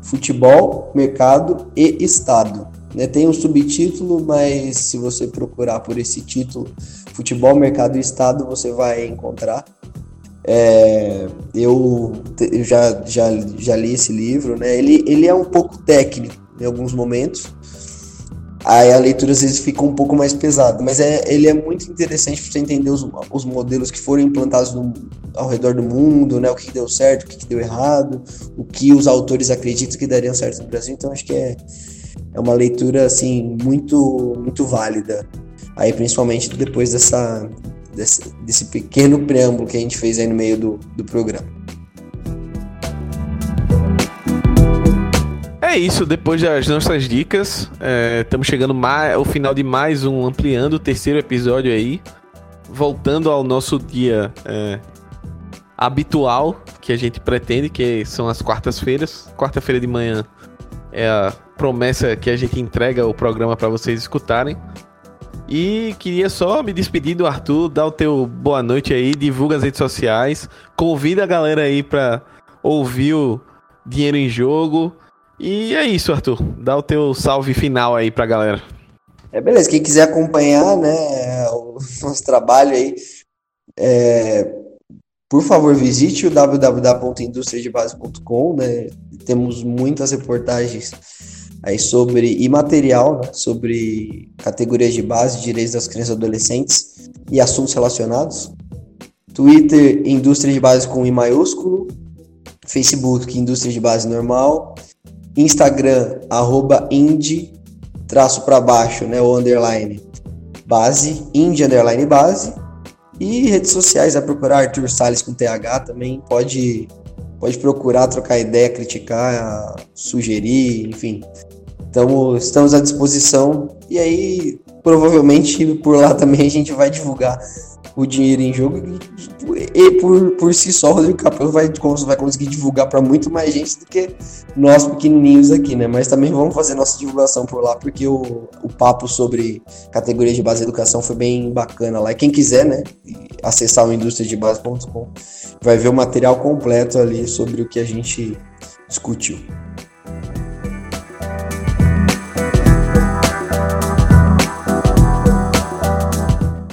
Futebol, Mercado e Estado. Né, tem um subtítulo, mas se você procurar por esse título, Futebol, Mercado e Estado, você vai encontrar. É, eu, eu já, já, já li esse livro, né? Ele, ele é um pouco técnico em alguns momentos, aí a leitura às vezes fica um pouco mais pesada, mas é, ele é muito interessante para você entender os, os modelos que foram implantados no, ao redor do mundo, né, o que deu certo, o que deu errado, o que os autores acreditam que dariam certo no Brasil, então acho que é, é uma leitura assim muito muito válida, aí principalmente depois dessa, desse, desse pequeno preâmbulo que a gente fez aí no meio do, do programa. É isso, depois das nossas dicas, estamos é, chegando ao final de mais um Ampliando, o terceiro episódio aí. Voltando ao nosso dia é, habitual, que a gente pretende, que são as quartas-feiras. Quarta-feira de manhã é a promessa que a gente entrega o programa para vocês escutarem. E queria só me despedir do Arthur, dar o teu boa noite aí, divulga as redes sociais, convida a galera aí para ouvir o Dinheiro em Jogo e é isso, Arthur. Dá o teu salve final aí pra galera. É beleza, quem quiser acompanhar, né, o nosso trabalho aí, é, por favor, visite o www.industriadebase.com, né? Temos muitas reportagens aí sobre e material, né, sobre categorias de base, direitos das crianças e adolescentes e assuntos relacionados. Twitter, Indústria de Base com I maiúsculo, Facebook, Indústria de Base normal, Instagram, arroba indie, traço para baixo, né, o underline, base, indie, underline, base. E redes sociais, é procurar Arthur Salles com TH também, pode, pode procurar, trocar ideia, criticar, sugerir, enfim. Então, estamos à disposição. E aí, provavelmente, por lá também a gente vai divulgar o dinheiro em jogo e por, por si só o Rodrigo Capello vai, vai conseguir divulgar para muito mais gente do que nós pequenininhos aqui, né? Mas também vamos fazer nossa divulgação por lá porque o, o papo sobre categorias de base de educação foi bem bacana lá. E quem quiser, né, acessar o industriadebase.com vai ver o material completo ali sobre o que a gente discutiu.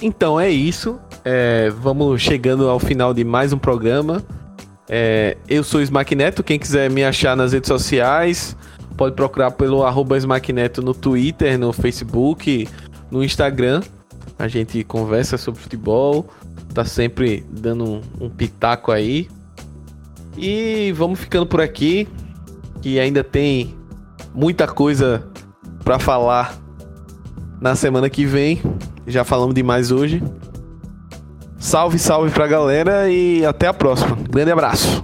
Então é isso. É, vamos chegando ao final de mais um programa. É, eu sou Smack Neto. Quem quiser me achar nas redes sociais, pode procurar pelo arroba Smack Neto no Twitter, no Facebook, no Instagram. A gente conversa sobre futebol, tá sempre dando um, um pitaco aí. E vamos ficando por aqui, que ainda tem muita coisa para falar na semana que vem. Já falamos demais hoje. Salve, salve pra galera e até a próxima. Grande abraço.